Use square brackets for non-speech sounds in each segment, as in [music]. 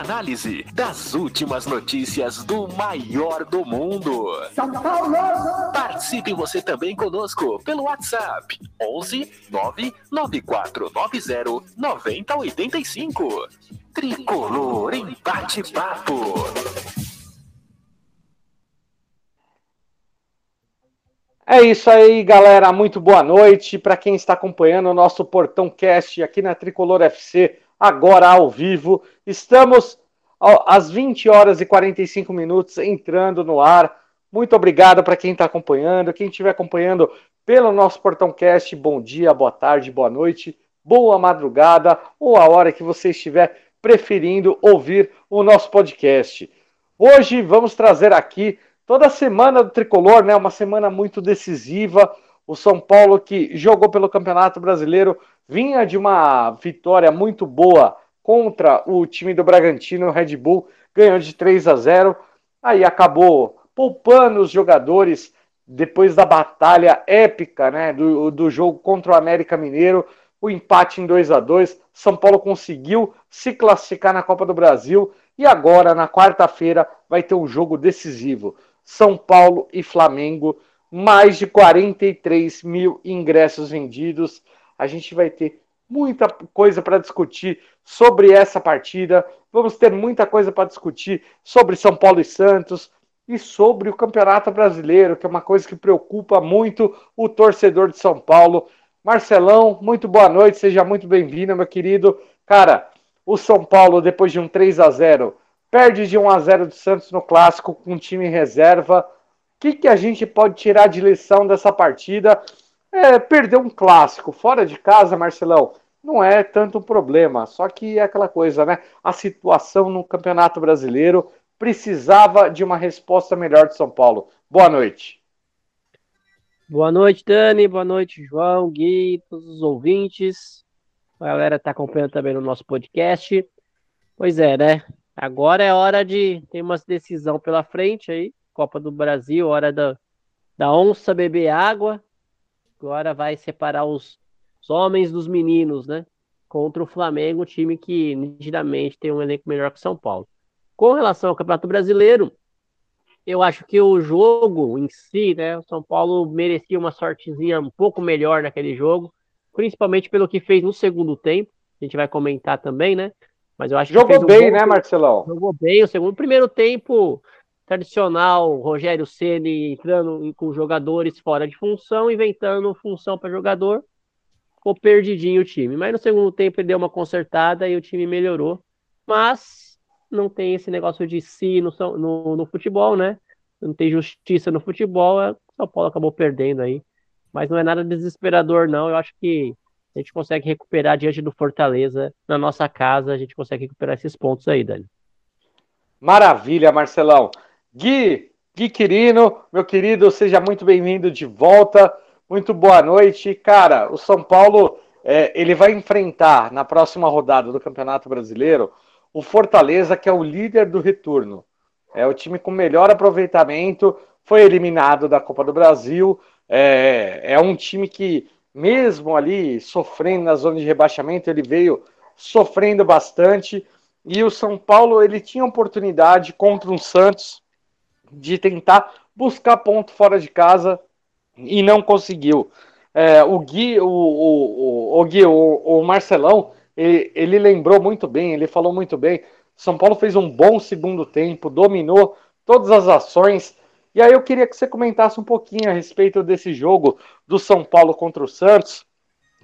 análise das últimas notícias do maior do mundo. São Paulo! Participe você também conosco pelo WhatsApp 11 99490 9085. Tricolor em bate-papo. É isso aí, galera. Muito boa noite para quem está acompanhando o nosso Portão Cast aqui na Tricolor FC, agora ao vivo. Estamos às 20 horas e 45 minutos entrando no ar. Muito obrigado para quem está acompanhando. Quem estiver acompanhando pelo nosso Portão Cast, bom dia, boa tarde, boa noite, boa madrugada ou a hora que você estiver preferindo ouvir o nosso podcast. Hoje vamos trazer aqui toda a semana do tricolor, né? Uma semana muito decisiva. O São Paulo que jogou pelo Campeonato Brasileiro vinha de uma vitória muito boa contra o time do Bragantino, o Red Bull, ganhou de 3 a 0. Aí acabou poupando os jogadores depois da batalha épica, né, do, do jogo contra o América Mineiro, o empate em 2 a 2. São Paulo conseguiu se classificar na Copa do Brasil e agora na quarta-feira vai ter um jogo decisivo. São Paulo e Flamengo, mais de 43 mil ingressos vendidos. A gente vai ter muita coisa para discutir sobre essa partida. Vamos ter muita coisa para discutir sobre São Paulo e Santos e sobre o Campeonato Brasileiro, que é uma coisa que preocupa muito o torcedor de São Paulo. Marcelão, muito boa noite, seja muito bem-vindo, meu querido. Cara, o São Paulo, depois de um 3 a 0 perde de 1 a 0 do Santos no clássico com um time em reserva. O que, que a gente pode tirar de lição dessa partida? É, perder um clássico fora de casa, Marcelão, não é tanto um problema. Só que é aquela coisa, né? A situação no Campeonato Brasileiro precisava de uma resposta melhor de São Paulo. Boa noite. Boa noite, Dani. Boa noite, João, Gui, todos os ouvintes. A galera está acompanhando também no nosso podcast. Pois é, né? Agora é hora de. Tem uma decisão pela frente aí. Copa do Brasil, hora da, da onça beber água. Agora vai separar os, os homens dos meninos, né? Contra o Flamengo, time que nitidamente tem um elenco melhor que São Paulo. Com relação ao Campeonato Brasileiro, eu acho que o jogo em si, né? O São Paulo merecia uma sortezinha um pouco melhor naquele jogo, principalmente pelo que fez no segundo tempo. A gente vai comentar também, né? Mas eu acho Jogou que bem, um né, Marcelão? Jogou bem. O segundo, primeiro tempo tradicional, Rogério Ceni entrando com jogadores fora de função, inventando função para jogador. Ficou perdidinho o time. Mas no segundo tempo ele deu uma consertada e o time melhorou. Mas não tem esse negócio de si no, no, no futebol, né? Não tem justiça no futebol. O São Paulo acabou perdendo aí. Mas não é nada desesperador, não. Eu acho que a gente consegue recuperar diante do Fortaleza na nossa casa, a gente consegue recuperar esses pontos aí, Dani. Maravilha, Marcelão. Gui, Gui Quirino, meu querido, seja muito bem-vindo de volta. Muito boa noite. Cara, o São Paulo é, ele vai enfrentar na próxima rodada do Campeonato Brasileiro o Fortaleza, que é o líder do retorno. É o time com melhor aproveitamento, foi eliminado da Copa do Brasil. É, é um time que mesmo ali sofrendo na zona de rebaixamento, ele veio sofrendo bastante. E o São Paulo ele tinha oportunidade contra um Santos de tentar buscar ponto fora de casa e não conseguiu. É, o Gui, o, o, o, Gui, o, o Marcelão, ele, ele lembrou muito bem, ele falou muito bem. São Paulo fez um bom segundo tempo, dominou todas as ações, e aí eu queria que você comentasse um pouquinho a respeito desse jogo do São Paulo contra o Santos,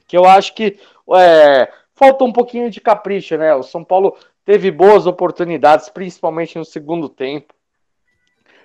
que eu acho que é, faltou um pouquinho de capricho, né? O São Paulo teve boas oportunidades, principalmente no segundo tempo.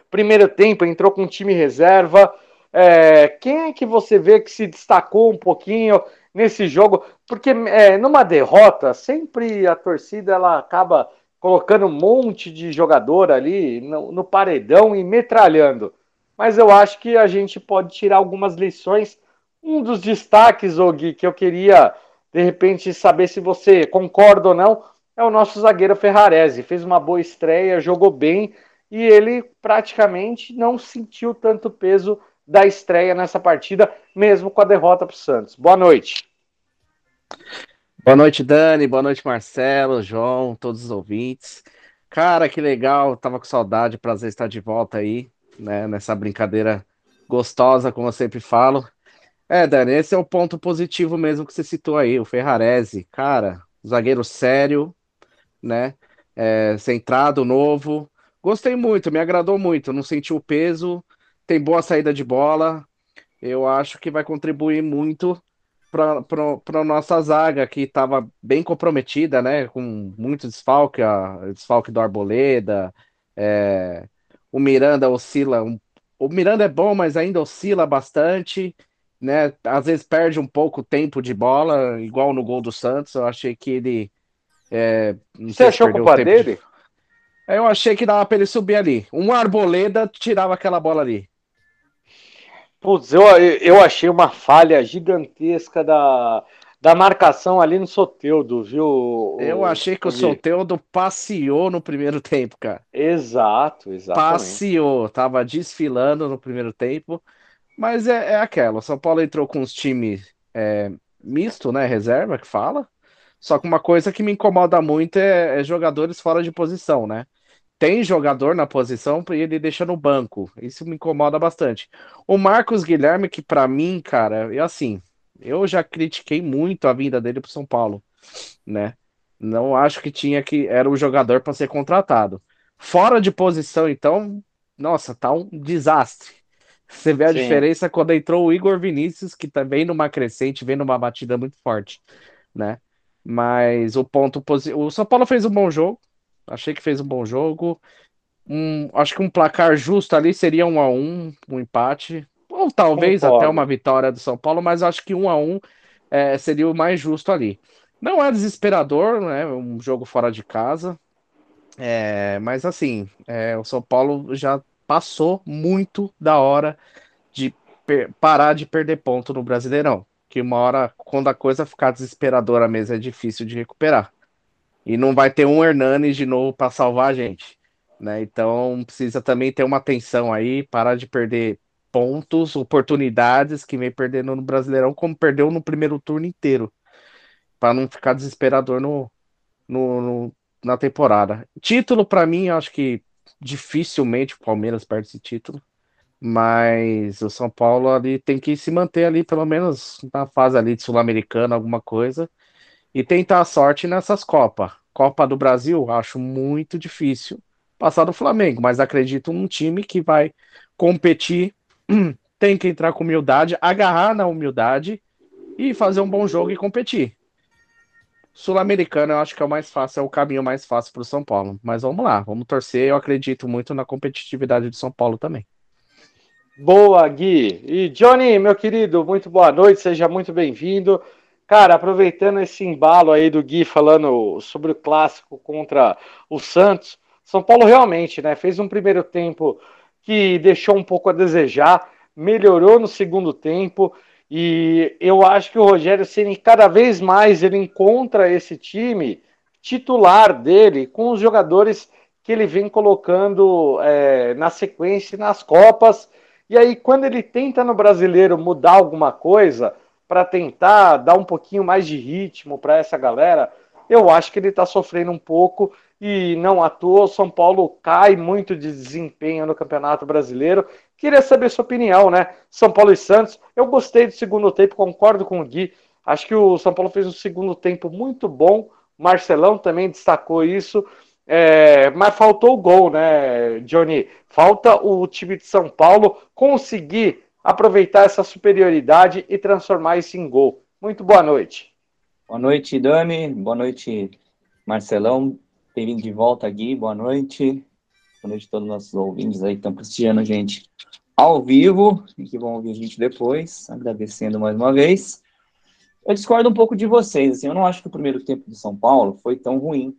Primeiro tempo entrou com time reserva. É, quem é que você vê que se destacou um pouquinho nesse jogo? Porque é, numa derrota, sempre a torcida ela acaba colocando um monte de jogador ali no, no paredão e metralhando. mas eu acho que a gente pode tirar algumas lições. Um dos destaques, Og, que eu queria de repente saber se você concorda ou não, é o nosso zagueiro Ferrarese. Fez uma boa estreia, jogou bem e ele praticamente não sentiu tanto peso da estreia nessa partida, mesmo com a derrota para o Santos. Boa noite. Boa noite, Dani. Boa noite, Marcelo, João, todos os ouvintes. Cara, que legal. Tava com saudade. Prazer estar de volta aí, né? Nessa brincadeira gostosa, como eu sempre falo. É, Dani, esse é o ponto positivo mesmo que você citou aí, o Ferrarese. Cara, zagueiro sério, né? É, centrado, novo. Gostei muito, me agradou muito. Não senti o peso, tem boa saída de bola. Eu acho que vai contribuir muito para a nossa zaga, que estava bem comprometida, né? Com muito desfalque, a, desfalque do Arboleda. É, o Miranda oscila. Um, o Miranda é bom, mas ainda oscila bastante. Né? Às vezes perde um pouco tempo de bola, igual no gol do Santos. Eu achei que ele. É, Você achou culpa dele? De... Eu achei que dava para ele subir ali. Um Arboleda tirava aquela bola ali. Putz, eu, eu achei uma falha gigantesca da, da marcação ali no Soteudo, viu? Eu achei que o Soteudo passeou no primeiro tempo, cara. Exato, exato. Passeou, tava desfilando no primeiro tempo. Mas é, é aquela, o São Paulo entrou com os times é, misto, né? Reserva que fala. Só que uma coisa que me incomoda muito é, é jogadores fora de posição, né? Tem jogador na posição e ele deixa no banco. Isso me incomoda bastante. O Marcos Guilherme, que para mim, cara, é assim, eu já critiquei muito a vinda dele pro São Paulo, né? Não acho que tinha que era o jogador para ser contratado. Fora de posição, então, nossa, tá um desastre. Você vê a Sim. diferença quando entrou o Igor Vinícius, que também tá numa crescente, vem numa batida muito forte, né? Mas o ponto positivo. O São Paulo fez um bom jogo, Achei que fez um bom jogo. Um, acho que um placar justo ali seria um a um, um empate. Ou talvez Concordo. até uma vitória do São Paulo, mas acho que um a um é, seria o mais justo ali. Não é desesperador, né? Um jogo fora de casa. É, mas assim, é, o São Paulo já passou muito da hora de parar de perder ponto no Brasileirão. Que uma hora, quando a coisa ficar desesperadora mesmo, é difícil de recuperar. E não vai ter um Hernanes de novo para salvar a gente. Né? Então precisa também ter uma atenção aí, parar de perder pontos, oportunidades que vem perdendo no Brasileirão, como perdeu no primeiro turno inteiro, para não ficar desesperador no, no, no na temporada. Título, para mim, acho que dificilmente o Palmeiras perde esse título, mas o São Paulo ali tem que se manter ali, pelo menos na fase ali de Sul-Americana, alguma coisa, e tentar a sorte nessas Copas. Copa do Brasil, acho muito difícil passar do Flamengo, mas acredito num time que vai competir, [clears throat] tem que entrar com humildade, agarrar na humildade e fazer um bom jogo e competir. Sul-Americano eu acho que é o mais fácil, é o caminho mais fácil para o São Paulo. Mas vamos lá, vamos torcer. Eu acredito muito na competitividade do São Paulo também. Boa, Gui. E Johnny, meu querido, muito boa noite, seja muito bem-vindo. Cara, aproveitando esse embalo aí do Gui falando sobre o clássico contra o Santos, São Paulo realmente, né, fez um primeiro tempo que deixou um pouco a desejar, melhorou no segundo tempo e eu acho que o Rogério Ceni cada vez mais ele encontra esse time titular dele com os jogadores que ele vem colocando é, na sequência nas Copas. E aí, quando ele tenta no brasileiro mudar alguma coisa, para tentar dar um pouquinho mais de ritmo para essa galera, eu acho que ele está sofrendo um pouco e não à toa o São Paulo cai muito de desempenho no Campeonato Brasileiro. Queria saber sua opinião, né? São Paulo e Santos. Eu gostei do segundo tempo, concordo com o Gui. Acho que o São Paulo fez um segundo tempo muito bom. Marcelão também destacou isso. É, mas faltou o gol, né, Johnny? Falta o time de São Paulo conseguir aproveitar essa superioridade e transformar isso em gol. Muito boa noite. Boa noite, Dani. Boa noite, Marcelão. Bem-vindo de volta, Gui. Boa noite. Boa noite a todos os nossos ouvintes aí que estão prestigiando a gente ao vivo e que vão ouvir a gente depois. Agradecendo mais uma vez. Eu discordo um pouco de vocês. Assim, eu não acho que o primeiro tempo do São Paulo foi tão ruim.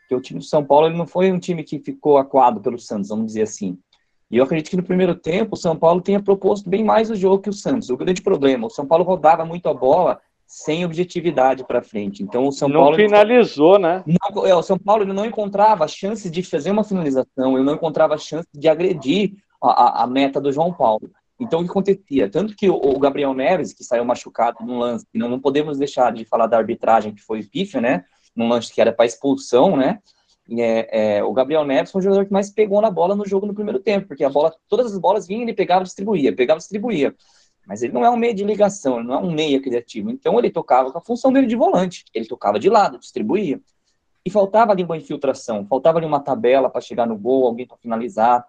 Porque o time do São Paulo ele não foi um time que ficou acuado pelo Santos, vamos dizer assim. E eu acredito que no primeiro tempo o São Paulo tenha proposto bem mais o jogo que o Santos. O grande problema, o São Paulo rodava muito a bola sem objetividade para frente. Então o São não Paulo finalizou, né? Não, é, o São Paulo ele não encontrava chance de fazer uma finalização, ele não encontrava chance de agredir a, a, a meta do João Paulo. Então, o que acontecia? Tanto que o, Gabriel Neves, que saiu machucado no lance, não, não podemos deixar de falar da arbitragem que foi pífia, né? Num lance que era para expulsão, né? É, é, o Gabriel Neves foi o jogador que mais pegou na bola no jogo no primeiro tempo, porque a bola, todas as bolas vinham, ele pegava distribuía, pegava distribuía. Mas ele não é um meia de ligação, ele não é um meia criativo. Então ele tocava com a função dele de volante. Ele tocava de lado, distribuía. E faltava ali uma infiltração, faltava ali uma tabela para chegar no gol, alguém para finalizar.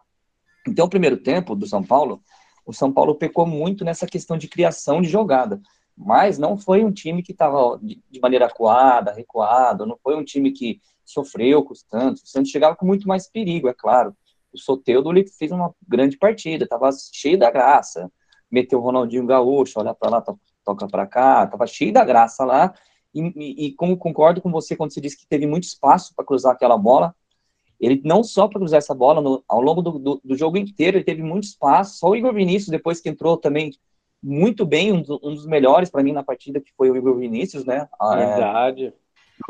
Então, o primeiro tempo do São Paulo o São Paulo pecou muito nessa questão de criação de jogada. Mas não foi um time que estava de maneira acuada, recuado, não foi um time que sofreu com o Santos. O Santos chegava com muito mais perigo, é claro. O Soteudo ele fez uma grande partida, estava cheio da graça. Meteu o Ronaldinho Gaúcho, olha para lá, toca para cá, estava cheio da graça lá. E, e, e como concordo com você quando você disse que teve muito espaço para cruzar aquela bola, ele não só para cruzar essa bola, no, ao longo do, do, do, jogo inteiro, ele teve muito espaço. Só o Igor Vinícius, depois que entrou também muito bem, um, um dos melhores para mim na partida, que foi o Igor Vinícius, né? Ah, é. Verdade. É,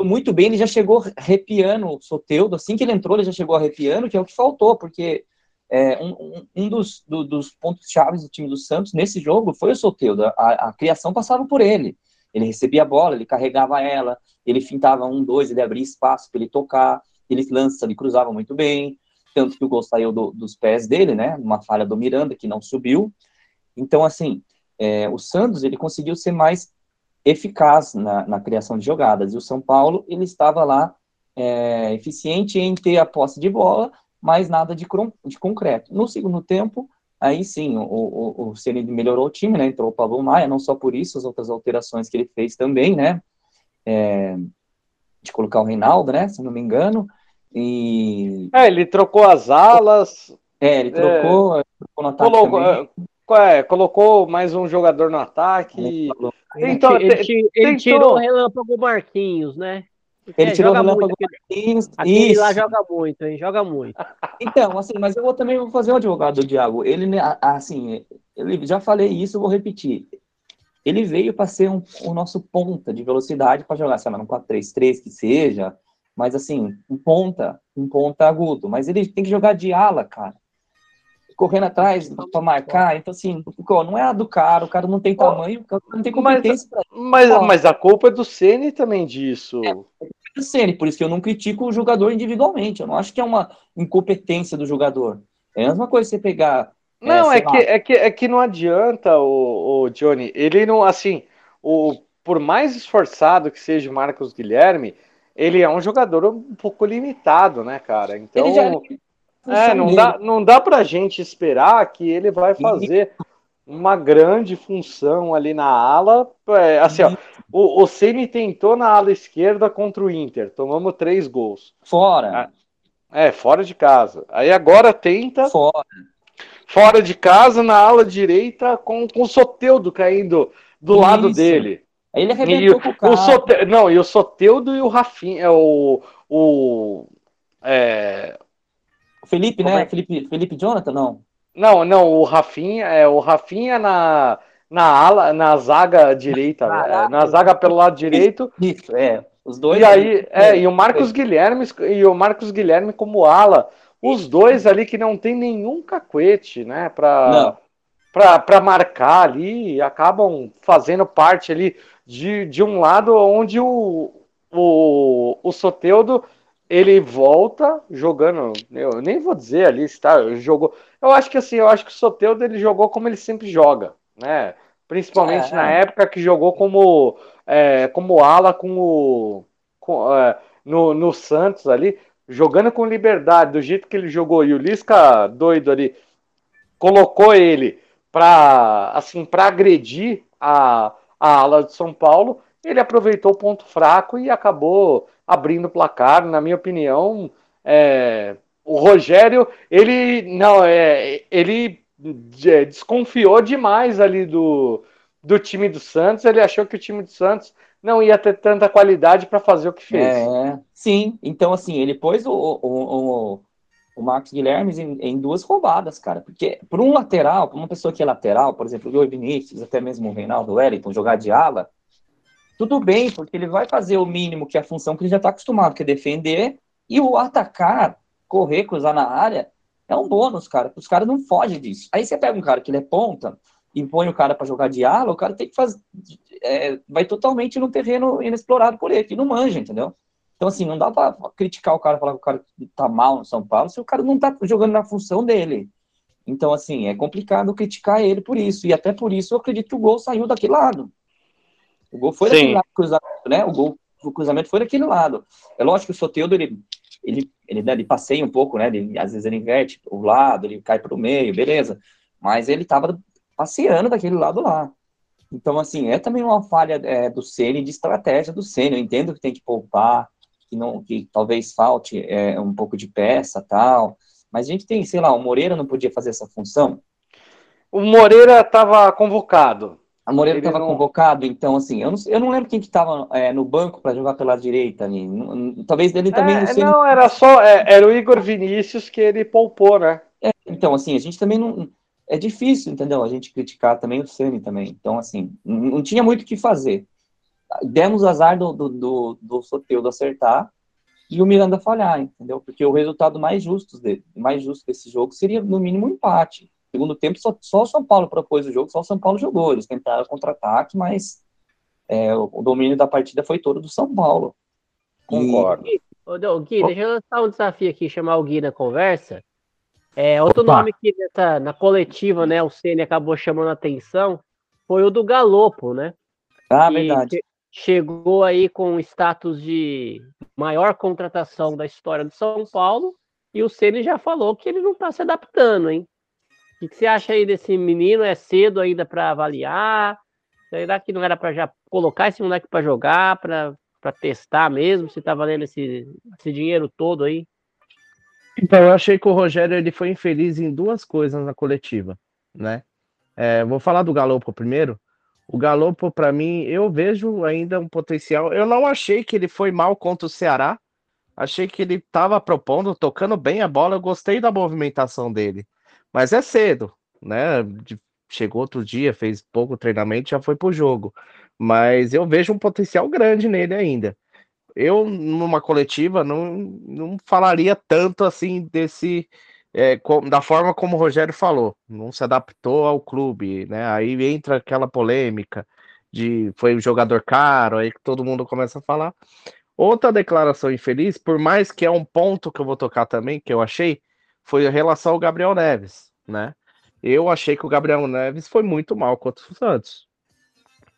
muito bem, ele já chegou arrepiando o Soteudo. Assim que ele entrou, ele já chegou arrepiando, que é o que faltou, porque é, um, um, dos, do, dos pontos chaves do time do Santos nesse jogo foi o Soteudo. A, a criação passava por ele. Ele recebia a bola, ele carregava ela, ele fintava um, dois, ele abria espaço para ele tocar ele lança, ele cruzava muito bem, tanto que o gol saiu do, dos pés dele, né, uma falha do Miranda, que não subiu, então, assim, é, o Santos, ele conseguiu ser mais eficaz na, na, criação de jogadas, e o São Paulo, ele estava lá é, eficiente em ter a posse de bola, mas nada de, de concreto. No segundo tempo, aí sim, o, o, o Ceni melhorou o time, né, entrou o Pablo Maia, não só por isso, as outras alterações que ele fez também, né, é, de colocar o Reinaldo, né, se não me engano, e... É, ele trocou as alas. É, ele trocou, é, trocou no ataque colocou, é, é, colocou mais um jogador no ataque. Então, ele, ele, ele tirou o relâmpago Marquinhos, né? Ele é, tirou o relâmpago Marquinhos. Aquele isso. lá joga muito, hein? Joga muito. Então, assim, mas eu vou também vou fazer o advogado do Diago. Ele, né, assim, ele já falei isso, eu vou repetir. Ele veio para ser um, o nosso ponta de velocidade para jogar, sei lá, no 4-3-3 que seja, mas assim, um ponta, um ponta agudo, mas ele tem que jogar de ala, cara. Correndo atrás para marcar, então assim, não é a do cara, o cara não tem tamanho, o cara não tem competência mas, mas, mas, a culpa é do Ceni também disso. É, é do Ceni, por isso que eu não critico o jogador individualmente, eu não acho que é uma incompetência do jogador. É a mesma coisa você pegar. É, não, é, é que, é, que, é que não adianta, o, o Johnny. Ele não, assim, o, por mais esforçado que seja o Marcos Guilherme, ele é um jogador um pouco limitado, né, cara? Então, é, não dá, não dá pra gente esperar que ele vai fazer uma grande função ali na ala. É, assim, ó, o, o Ceni tentou na ala esquerda contra o Inter, tomamos três gols. Fora. É, fora de casa. Aí agora tenta. Fora. Fora de casa, na ala direita, com, com o Soteudo caindo do Isso. lado dele. Aí ele arrebentou e, com o cara. O Sote... Não, e o Soteudo e o Rafinha. É o. o é... O Felipe, né? É? Felipe, Felipe Jonathan, não? Não, não, o Rafinha, é o Rafinha na, na ala, na zaga direita, é, na zaga pelo lado direito. Isso, é. Os dois. E aí, é, e o Marcos Guilherme e o Marcos Guilherme como ala, os dois ali que não tem nenhum cacuete, né, para para marcar ali, acabam fazendo parte ali de, de um lado onde o, o, o Soteudo ele volta jogando, eu nem vou dizer ali está jogou. Eu acho que assim, eu acho que o Soteudo ele jogou como ele sempre joga, né? Principalmente é, na é. época que jogou como é, como ala com o com, é, no, no Santos ali, jogando com liberdade, do jeito que ele jogou e o Lisca doido ali colocou ele para assim para agredir a a ala de São Paulo, ele aproveitou o ponto fraco e acabou abrindo o placar. Na minha opinião, é, o Rogério, ele não é, ele é, desconfiou demais ali do, do time do Santos. Ele achou que o time do Santos não ia ter tanta qualidade para fazer o que fez. É, sim. Então assim, ele pôs o, o, o, o Marcos Guilherme em, em, duas roubadas, cara. Porque por um lateral, por uma pessoa que é lateral, por exemplo, o Vinícius, até mesmo o Reinaldo Wellington, jogar de ala, tudo bem, porque ele vai fazer o mínimo que é a função que ele já está acostumado, que é defender, e o atacar, correr, cruzar na área, é um bônus, cara. Os caras não fogem disso. Aí você pega um cara que ele é ponta e põe o cara para jogar de ala, o cara tem que fazer. É, vai totalmente no terreno inexplorado por ele, que não manja, entendeu? Então, assim, não dá para criticar o cara, falar que o cara tá mal no São Paulo, se o cara não tá jogando na função dele. Então, assim, é complicado criticar ele por isso. E até por isso eu acredito que o gol saiu daquele lado. O gol foi Sim. daquele lado, cruzamento, né? O gol, o cruzamento foi daquele lado. É lógico que o Soteudo, ele, ele, ele, né, ele passeia um pouco, né? Ele, às vezes ele inverte o lado, ele cai para o meio, beleza. Mas ele estava passeando daquele lado lá. Então, assim, é também uma falha é, do Ceni de estratégia do Ceni. Eu entendo que tem que poupar, que não que talvez falte é, um pouco de peça tal. Mas a gente tem, sei lá, o Moreira não podia fazer essa função. O Moreira estava convocado. A Moreira estava não... convocado, então assim, eu não, eu não lembro quem que estava é, no banco para jogar pela direita ali. Talvez dele também é, não, não era só é, era o Igor Vinícius que ele poupou, né? É, então assim, a gente também não é difícil, entendeu? A gente criticar também o Ceni também. Então assim, não, não tinha muito o que fazer demos azar do, do, do, do Soteudo acertar e o Miranda falhar, entendeu? Porque o resultado mais justo, de, mais justo desse jogo seria, no mínimo, um empate. Segundo tempo, só, só o São Paulo propôs o jogo, só o São Paulo jogou. Eles tentaram contra-ataque, mas é, o, domínio da partida foi todo do São Paulo. Concordo. E... Ô, Gui, deixa eu lançar um desafio aqui, chamar o Gui na conversa. É, outro Opa. nome que nessa, na coletiva, né, o Ceni acabou chamando a atenção foi o do Galopo, né? Ah, verdade chegou aí com o status de maior contratação da história do São Paulo e o Ceni já falou que ele não está se adaptando, hein? O que você acha aí desse menino? É cedo ainda para avaliar? Será que não era para já colocar esse moleque para jogar, para testar mesmo, se está valendo esse, esse dinheiro todo aí? Então, eu achei que o Rogério ele foi infeliz em duas coisas na coletiva, né? É, vou falar do Galopo primeiro. O Galopo, para mim, eu vejo ainda um potencial. Eu não achei que ele foi mal contra o Ceará. Achei que ele estava propondo, tocando bem a bola. Eu gostei da movimentação dele. Mas é cedo, né? Chegou outro dia, fez pouco treinamento, já foi pro jogo. Mas eu vejo um potencial grande nele ainda. Eu, numa coletiva, não, não falaria tanto assim desse é, da forma como o Rogério falou, não se adaptou ao clube, né? Aí entra aquela polêmica de foi um jogador caro, aí que todo mundo começa a falar. Outra declaração infeliz, por mais que é um ponto que eu vou tocar também, que eu achei, foi em relação ao Gabriel Neves, né? Eu achei que o Gabriel Neves foi muito mal contra o Santos.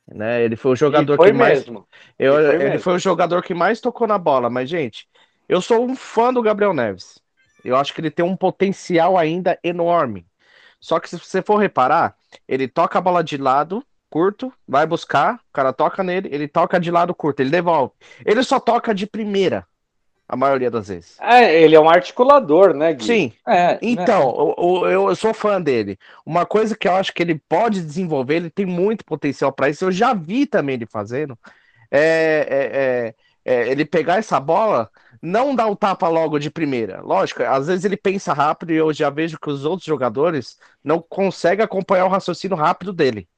Né? Ele foi o jogador foi que mesmo. mais. Eu, foi ele mesmo. foi o jogador que mais tocou na bola, mas, gente, eu sou um fã do Gabriel Neves. Eu acho que ele tem um potencial ainda enorme. Só que se você for reparar, ele toca a bola de lado, curto, vai buscar, o cara toca nele, ele toca de lado curto, ele devolve. Ele só toca de primeira, a maioria das vezes. É, ele é um articulador, né, Gui? Sim. É, então, né? eu, eu, sou fã dele. Uma coisa que eu acho que ele pode desenvolver, ele tem muito potencial para isso. Eu já vi também ele fazendo. É, é, é é, ele pegar essa bola, não dar o tapa logo de primeira. Lógico, às vezes ele pensa rápido e eu já vejo que os outros jogadores não conseguem acompanhar o raciocínio rápido dele.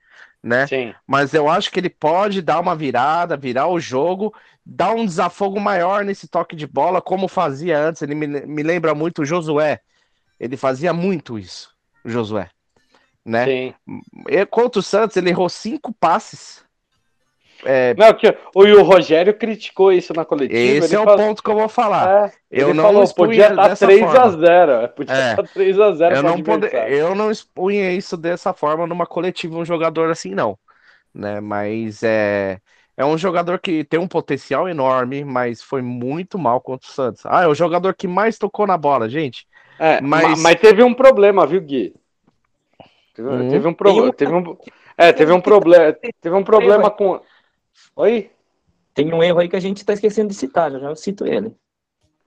Né? Sim. Mas eu acho que ele pode dar uma virada, virar o jogo, dar um desafogo maior nesse toque de bola, como fazia antes. Ele me, me lembra muito o Josué. Ele fazia muito isso, o Josué. Né? Sim. E, contra o Santos, ele errou cinco passes é... Não, que o, o Rogério criticou isso na coletiva. Esse é o ponto que eu vou falar. É, eu não falou, podia estar 3x0. Podia é. estar 3x0. Eu, não pode... eu não expunha isso dessa forma numa coletiva, um jogador assim, não. Né? Mas é. É um jogador que tem um potencial enorme, mas foi muito mal contra o Santos. Ah, é o jogador que mais tocou na bola, gente. É, mas... mas teve um problema, viu, Gui? Teve, hum. teve um problema. Teve um, é, teve um problema. [laughs] Teve um problema com. Oi? Tem um erro aí que a gente está esquecendo de citar, já, já eu cito ele.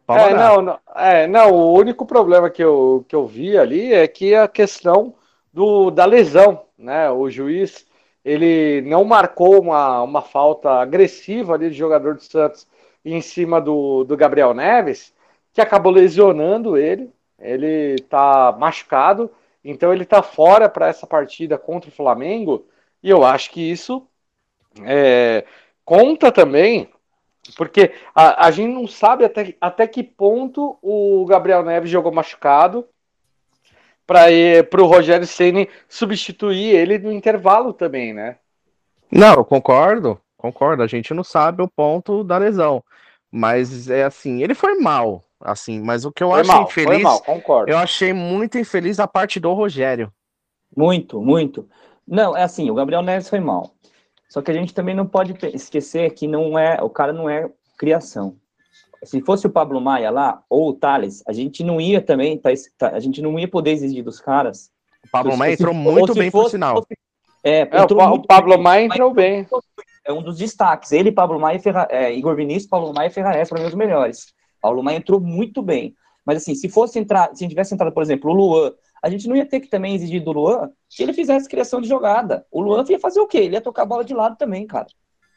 É não, não, é, não, o único problema que eu, que eu vi ali é que a questão do, da lesão, né? O juiz ele não marcou uma, uma falta agressiva ali de jogador do Santos em cima do, do Gabriel Neves, que acabou lesionando ele, ele tá machucado, então ele tá fora para essa partida contra o Flamengo, e eu acho que isso é, conta também, porque a, a gente não sabe até, até que ponto o Gabriel Neves jogou machucado para o Rogério Ceni substituir ele no intervalo também, né? Não, eu concordo, concordo. A gente não sabe o ponto da lesão, mas é assim, ele foi mal, assim, mas o que eu Foi achei mal, infeliz, foi mal, concordo. eu achei muito infeliz a parte do Rogério. Muito, muito. Não, é assim, o Gabriel Neves foi mal. Só que a gente também não pode esquecer que não é, o cara não é criação. Se fosse o Pablo Maia lá, ou o Thales, a gente não ia também, tá, tá- a gente não ia poder exigir dos caras. O Pablo Se- Maia se- entrou ou muito se bem, por fosse- sinal. fosse- é, É, o, o muito Pablo Maia entrou bem. É um dos destaques. Ele, Pablo Maia e Ferra, é, Igor Vinícius, Pablo Maia e Ferrarese foram os melhores. Paulo Maia entrou muito bem. Mas assim, se fosse entrar, se tivesse entrado, por exemplo, o Luan, a gente não ia ter que também exigir do Luan que ele fizesse criação de jogada. O Luan ia fazer o quê? Ele ia tocar a bola de lado também, cara.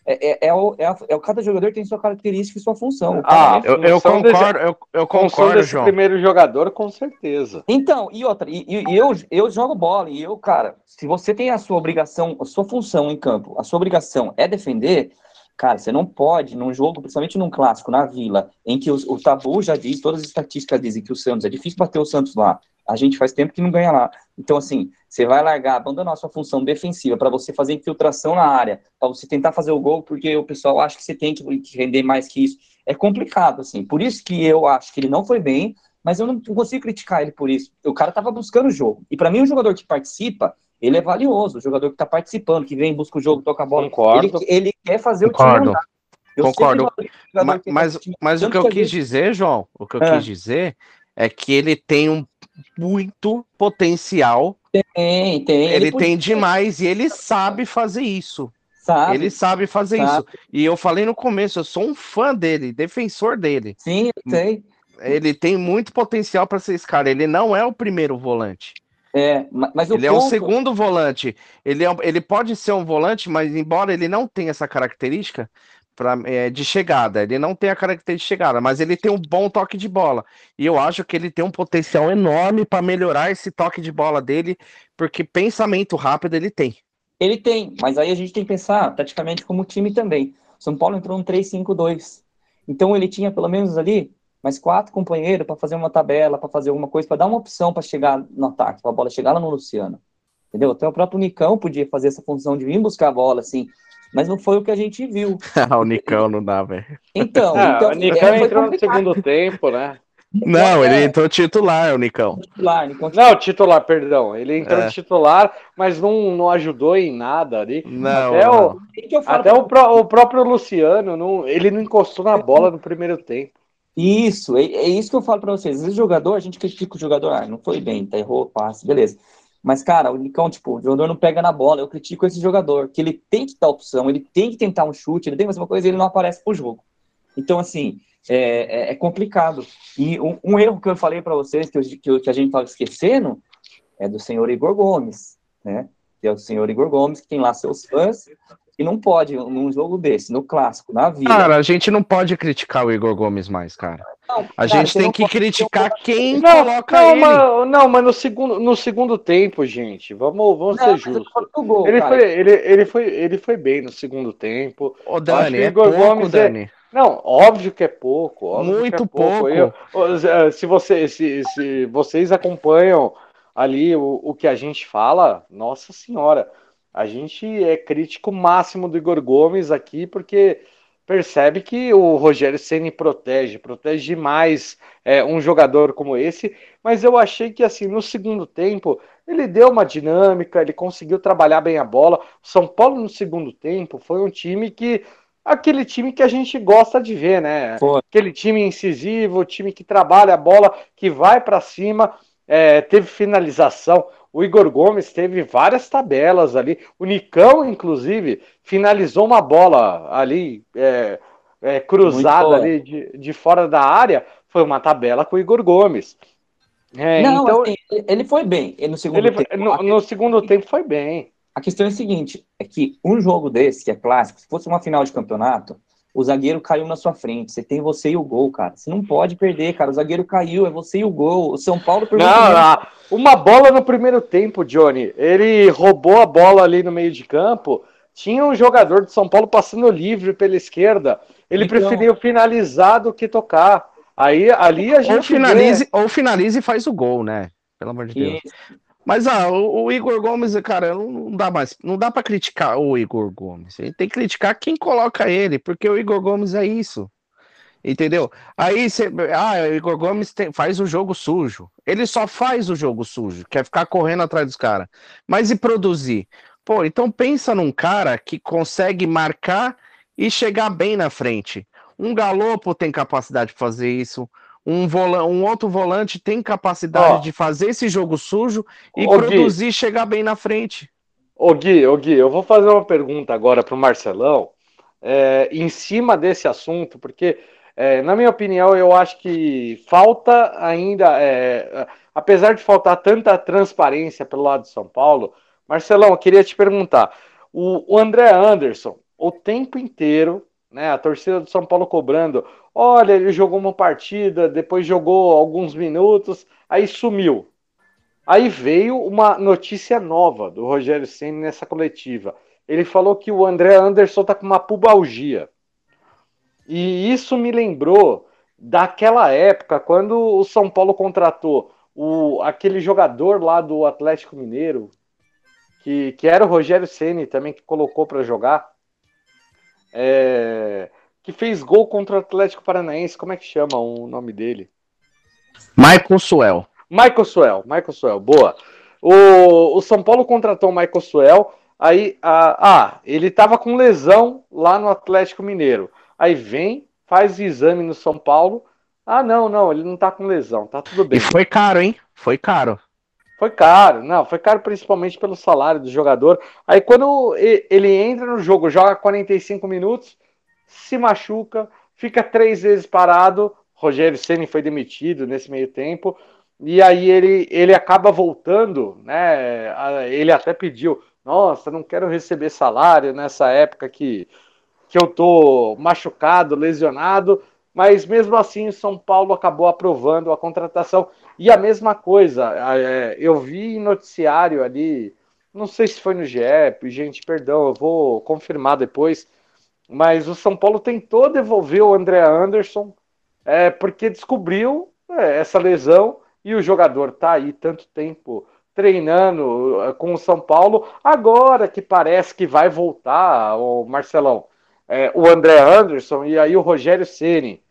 É, é, é o, é, a- é o- cada jogador tem sua característica e sua função. Ah, Eu, eu concordo, eu, eu Função concordo, João. primeiro jogador, com certeza. Então, e outra, e, e- e eu, eu jogo bola, e eu, cara, se você tem a sua obrigação, a sua função em campo, a sua obrigação é defender, cara, você não pode, num jogo, principalmente num clássico, na Vila, em que os- o, tabu já diz, todas as estatísticas dizem que o Santos, é difícil bater o Santos lá, a gente faz tempo que não ganha lá. Então, assim, você vai largar, abandonar a sua função defensiva para você fazer infiltração na área, para você tentar fazer o gol, porque o pessoal acha que você tem que render mais que isso. É complicado, assim. Por isso que eu acho que ele não foi bem, mas eu não consigo criticar ele por isso. O cara tava buscando o jogo. E para mim, o jogador que participa, ele é valioso. O jogador que tá participando, que vem, busca o jogo, toca a bola. Concordo. Ele, ele quer fazer o Concordo. time andar. Eu Concordo. o Mas, o time- mas o que eu quis dizer, João, o que eu Ah. quis dizer é que ele tem um muito potencial. Tem, tem. Ele, podia- tem demais e ele sabe fazer isso. Sabe? Ele sabe fazer Sabe. isso. E eu falei no começo, eu sou um fã dele, defensor dele. Sim, eu sei. Ele tem muito potencial para ser esse cara. Ele não é o primeiro volante. É, ma- mas o Ele é o ponto- segundo volante. Ele, é, ele pode ser um volante, mas embora ele não tenha essa característica pra, é, de chegada, ele não tem a característica de chegada, mas ele tem um bom toque de bola. E eu acho que ele tem um potencial enorme para melhorar esse toque de bola dele, porque pensamento rápido ele tem. Ele tem, mas aí a gente tem que pensar taticamente como time também. São Paulo entrou no 3-5-2. Então ele tinha pelo menos ali mais quatro companheiros para fazer uma tabela, para fazer alguma coisa, para dar uma opção para chegar no ataque, para a bola chegar lá no Luciano. Entendeu? Até o próprio Nicão podia fazer essa função de vir buscar a bola, assim. Mas não foi o que a gente viu. [laughs] o Nicão não dá, velho. Então, Ah, então o Nicão é, entrou no segundo tempo, né? Não, ele entrou titular, o Nicão. Titular, Nicão Não, titular, perdão. Ele entrou É. titular, mas não, não ajudou em nada ali. Não, Até o- não. O que eu falo Até o, pró- o próprio Luciano, não, ele não encostou na bola no primeiro tempo. Isso, é, é isso que eu falo pra vocês. Às vezes o jogador, a gente critica o jogador, ah, não foi bem, tá, errou, passe, beleza. Mas, cara, o Nicão, tipo, o jogador não pega na bola, eu critico esse jogador, que ele tem que dar opção, ele tem que tentar um chute, ele tem que fazer uma coisa e ele não aparece pro jogo. Então, assim, é, é- é complicado. E um, um erro que eu falei pra vocês, que, eu- que, que a gente tava esquecendo, é do senhor Igor Gomes, né? Que é o senhor Igor Gomes, que tem lá seus fãs, e não pode, num jogo desse, no clássico, na vida. Cara, a gente não pode criticar o Igor Gomes mais, cara. Não, A cara, gente tem que pode um criticar quem Não, coloca não, ele. mas, não, mas no segundo, no segundo tempo, gente, vamos, vamos Não, ser justos. gol, Ele cara. foi, ele, ele, foi, ele foi bem no segundo tempo. Ô, Dani, o é Igor pouco, Gomes é- Dani. Não, óbvio que é pouco. óbvio que Muito é pouco. pouco. Eu- se, você, se, se vocês acompanham ali o, o que a gente fala, nossa senhora, a gente é crítico máximo do Igor Gomes aqui, porque percebe que o Rogério Ceni protege, protege demais é, um jogador como esse, mas eu achei que assim, no segundo tempo, ele deu uma dinâmica, ele conseguiu trabalhar bem a bola. O São Paulo no segundo tempo foi um time que aquele time que a gente gosta de ver, né? Foi. Aquele time incisivo, time que trabalha a bola, que vai para cima, é, teve finalização. O Igor Gomes teve várias tabelas ali. O Nicão, inclusive, finalizou uma bola ali é, é, cruzada ali de, de fora da área. Foi uma tabela com o Igor Gomes. É, não, então, assim, ele foi bem no segundo ele, tempo. no, no segundo tempo foi bem. A questão é a seguinte, é que um jogo desse, que é clássico, se fosse uma final de campeonato, o zagueiro caiu na sua frente, você tem você e o gol, cara. Você não pode perder, cara. O zagueiro caiu, é você e o gol. O São Paulo Não, não, uma bola no primeiro tempo, Johnny. Ele roubou a bola ali no meio de campo. Tinha um jogador de São Paulo passando livre pela esquerda. Ele Então- preferiu finalizar do que tocar. Aí ali a gente Ou finalize, ou finalize e faz o gol, né? Pelo amor de Deus. Mas ah, o, o Igor Gomes, cara, não, dá mais, não dá para criticar o Igor Gomes. Ele tem que criticar quem coloca ele, porque o Igor Gomes é isso. Entendeu? Aí você, ah, o Igor Gomes tem- faz o jogo sujo. Ele só faz o jogo sujo, quer ficar correndo atrás dos caras. Mas e produzir? Pô, então pensa num cara que consegue marcar e chegar bem na frente. Um Galopo tem capacidade de fazer isso. Um, vola- um outro volante tem capacidade Ó. de fazer esse jogo sujo e Ô, Gui. produzir e chegar bem na frente. Ô Gui, ô Gui, eu vou fazer uma pergunta agora para o Marcelão, é, em cima desse assunto, porque, é, na minha opinião, eu acho que falta ainda, é, apesar de faltar tanta transparência pelo lado de São Paulo, Marcelão, eu queria te perguntar, o, o André Anderson, o tempo inteiro, né, a torcida do São Paulo cobrando, olha, ele jogou uma partida, depois jogou alguns minutos, aí sumiu. Aí veio uma notícia nova do Rogério Ceni nessa coletiva. Ele falou que o André Anderson tá com uma pubalgia. E isso me lembrou daquela época quando o São Paulo contratou o, aquele jogador lá do Atlético Mineiro, que, que era o Rogério Ceni também que colocou para jogar, é, que fez gol contra o Atlético Paranaense. Como é que chama o nome dele? Michael Suel. Michael Suel, Michael Suel, boa. O, o São Paulo contratou o Michael Suel, aí, ah, ah, ele tava com lesão lá no Atlético Mineiro. Aí vem, faz o exame no São Paulo. Ah, não, não, ele não tá com lesão, tá tudo bem. E foi caro, hein? Foi caro. Foi caro, não, foi caro principalmente pelo salário do jogador. Aí quando ele entra no jogo, joga 45 minutos, se machuca, fica três vezes parado. Rogério Ceni foi demitido nesse meio tempo. E aí ele, ele acaba voltando, né? Ele até pediu, nossa, não quero receber salário nessa época que, que eu tô machucado, lesionado. Mas mesmo assim, o São Paulo acabou aprovando a contratação. E a mesma coisa, é, eu vi em noticiário ali, não sei se foi no GE, gente, perdão, eu vou confirmar depois, mas o São Paulo tentou devolver o André Anderson, é, porque descobriu é, essa lesão e o jogador tá aí tanto tempo treinando é, com o São Paulo, agora que parece que vai voltar, o Marcelão, é, o André Anderson e aí o Rogério Ceni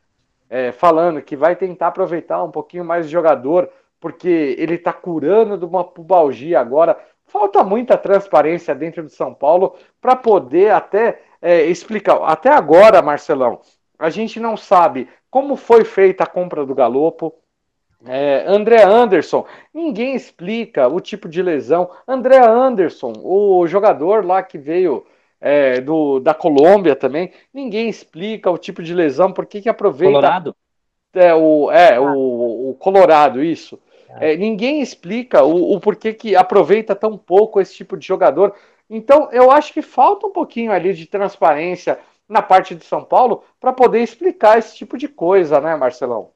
é, falando que vai tentar aproveitar um pouquinho mais o jogador, porque ele está curando de uma pubalgia agora. Falta muita transparência dentro do São Paulo para poder até é, explicar. Até agora, Marcelão, a gente não sabe como foi feita a compra do Galopo. É, André Anderson, ninguém explica o tipo de lesão. André Anderson, o jogador lá que veio é, do, da Colômbia também, ninguém explica o tipo de lesão, por que que aproveita Colorado? é, o, é o, o Colorado, isso. É, ninguém explica o, o porquê que aproveita tão pouco esse tipo de jogador. Então, eu acho que falta um pouquinho ali de transparência na parte de São Paulo para poder explicar esse tipo de coisa, né, Marcelão?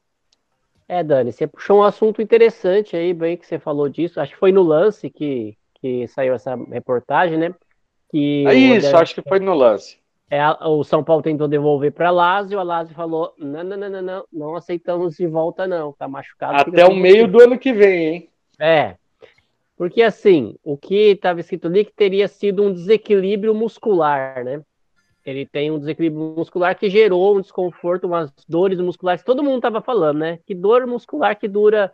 É, Dani, você puxou um assunto interessante aí, bem que você falou disso. Acho que foi no lance que, que saiu essa reportagem, né? Que É isso, acho que foi no lance. é, o São Paulo tentou devolver para Lazio, a Lazio falou: não, não, não, não, não, não aceitamos de volta, não. Tá machucado. Até o meio do ano que vem, hein? É. Porque assim, o que estava escrito ali é que teria sido um desequilíbrio muscular, né? Ele tem um desequilíbrio muscular que gerou um desconforto, umas dores musculares. Todo mundo estava falando, né? Que dor muscular que dura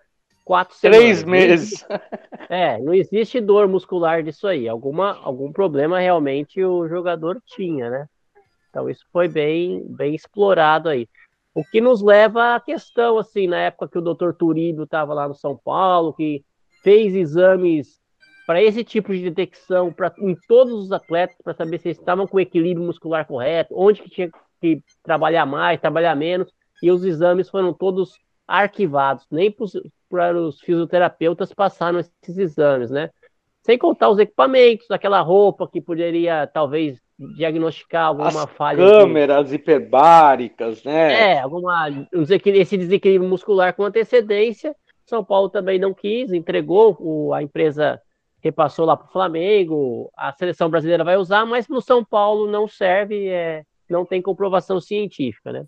quatro Três semanas. Meses. [laughs] é, não existe dor muscular disso aí. Alguma, algum problema realmente o jogador tinha, né? Então isso foi bem, bem explorado aí. O que nos leva à questão, assim, na época que o Dr. Turíbio estava lá no São Paulo, que fez exames para esse tipo de detecção pra, em todos os atletas, para saber se eles estavam com o equilíbrio muscular correto, onde que tinha que trabalhar mais, trabalhar menos, e os exames foram todos arquivados, nem para os fisioterapeutas passaram esses exames, né? Sem contar os equipamentos, aquela roupa que poderia talvez diagnosticar alguma As falha. câmeras hiperbáricas, né? É, alguma, esse desequilíbrio muscular com antecedência. São Paulo também não quis, entregou, o, a empresa repassou lá para o Flamengo, a seleção brasileira vai usar, mas para o São Paulo não serve, é, não tem comprovação científica, né?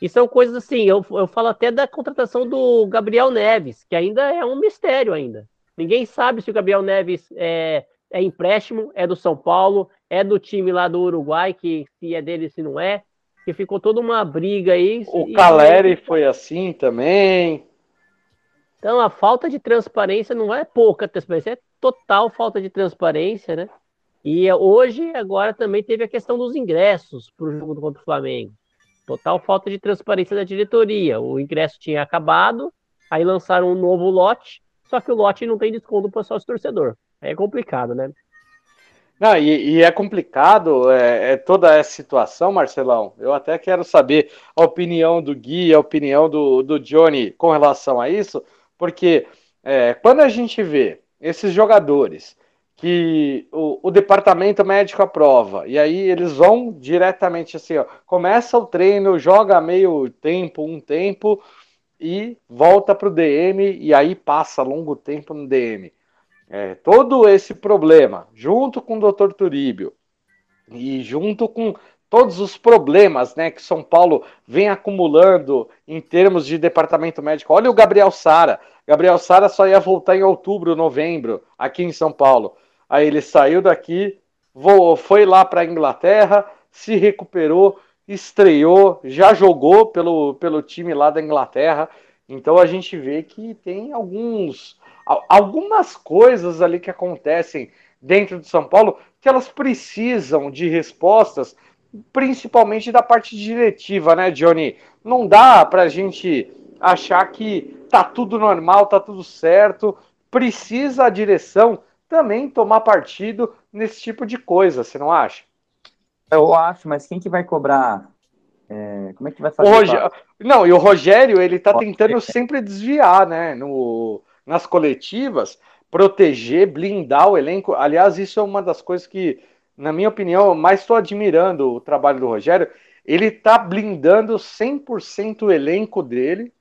E são coisas assim, eu, eu falo até da contratação do Gabriel Neves, que ainda é um mistério ainda. Ninguém sabe se o Gabriel Neves é, é empréstimo, é do São Paulo, é do time lá do Uruguai, que se é dele, se não é. Que ficou toda uma briga aí. O Caleri foi assim também. Então a falta de transparência não é pouca transparência, é total falta de transparência, né? E hoje, agora também teve a questão dos ingressos para o jogo contra o Flamengo. Total falta de transparência da diretoria. O ingresso tinha acabado, aí lançaram um novo lote, só que o lote não tem desconto para sócio torcedor. É complicado, né? Não, e, e é complicado é, é, toda essa situação, Marcelão. Eu até quero saber a opinião do Gui, a opinião do, do Johnny com relação a isso, porque é, quando a gente vê esses jogadores que o, o, departamento médico aprova, e aí eles vão diretamente assim, ó, começa o treino, joga meio tempo, um tempo, e volta para o DM, e aí passa longo tempo no DM. É, todo esse problema, junto com o Dr. Turíbio, e junto com todos os problemas né, que São Paulo vem acumulando em termos de departamento médico. Olha o Gabriel Sara. Gabriel Sara só ia voltar em outubro, novembro, aqui em São Paulo. Aí ele saiu daqui, voou, foi lá para a Inglaterra, se recuperou, estreou, já jogou pelo, pelo time lá da Inglaterra. Então a gente vê que tem alguns algumas coisas ali que acontecem dentro de São Paulo que elas precisam de respostas, principalmente da parte diretiva, né, Johnny? Não dá para a gente achar que tá tudo normal, tá tudo certo. Precisa a direção também tomar partido nesse tipo de coisa, você não acha? Eu acho, mas quem que vai cobrar? É, como é que vai fazer? Rogério... Não, e o Rogério, ele tá tentando sempre desviar, né? No, nas coletivas, proteger, blindar o elenco. Aliás, isso é uma das coisas que, na minha opinião, mais estou admirando o trabalho do Rogério. Ele tá blindando 100% o elenco dele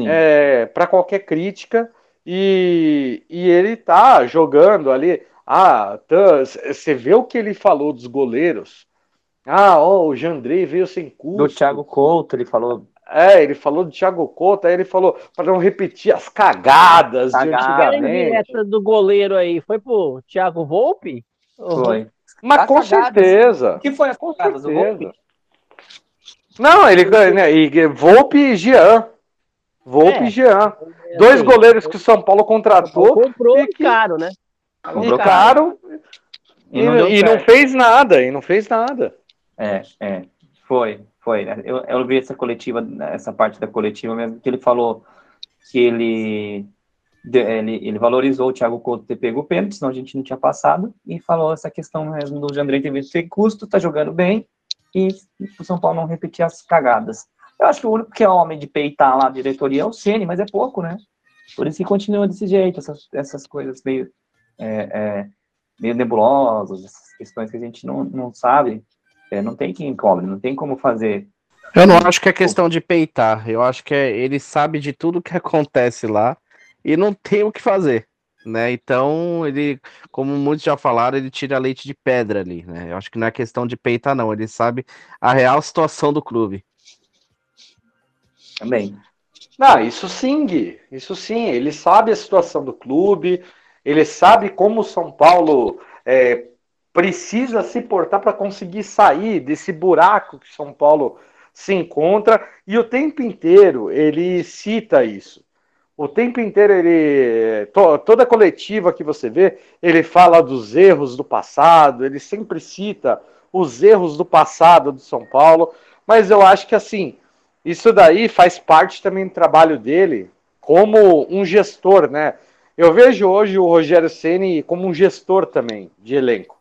é, para qualquer crítica. E, e ele tá jogando ali. Ah, você vê o que ele falou dos goleiros. Ah, ó, o Jandrei veio sem custo. Do Thiago Couto, ele falou. É, ele falou do Thiago Couto, aí ele falou para não repetir as cagadas Cagada. de antigamente. A do goleiro aí foi pro Thiago Volpe? Foi. Mas as com cagadas. certeza. O que foi as cagadas do Volpe? Não, ele né, e Volpe e Jean. Volpe é. e Jean. Dois goleiros que o São Paulo contratou. Comprou e que... caro, né? Comprou caro. E, e, não, e não, fez nada, e não fez nada. É, é. Foi, foi. Eu, eu vi essa coletiva, essa parte da coletiva mesmo, que ele falou que ele, ele, ele valorizou o Thiago Couto ter pego o pênalti, senão a gente não tinha passado, e falou essa questão mesmo do Jandrei ter visto ter custo, tá jogando bem, e o São Paulo não repetir as cagadas. Eu acho que o único que é homem de peitar lá a diretoria é o Ceni, mas é pouco, né? Por isso que continua desse jeito, essas, essas coisas meio, é, é, meio nebulosas, essas questões que a gente não, não sabe. É, não tem quem cobre, não tem como fazer. Eu não acho que é questão de peitar. Eu acho que é, ele sabe de tudo que [laughs] acontece lá e não tem o que fazer. Né? Então, ele, como muitos já falaram, ele tira leite de pedra ali, né? Eu acho que não é questão de peitar, não. Ele sabe a real situação do clube. Também. Não, isso sim, Gui. Isso sim. Ele sabe a situação do clube, ele sabe como o São Paulo é, precisa se portar para conseguir sair desse buraco que São Paulo se encontra, e o tempo inteiro ele cita isso. O tempo inteiro ele. To, toda coletiva que você vê, ele fala dos erros do passado, ele sempre cita os erros do passado do São Paulo, mas eu acho que assim isso daí faz parte também do trabalho dele como um gestor, né? Eu vejo hoje o Rogério Ceni como um gestor também de elenco.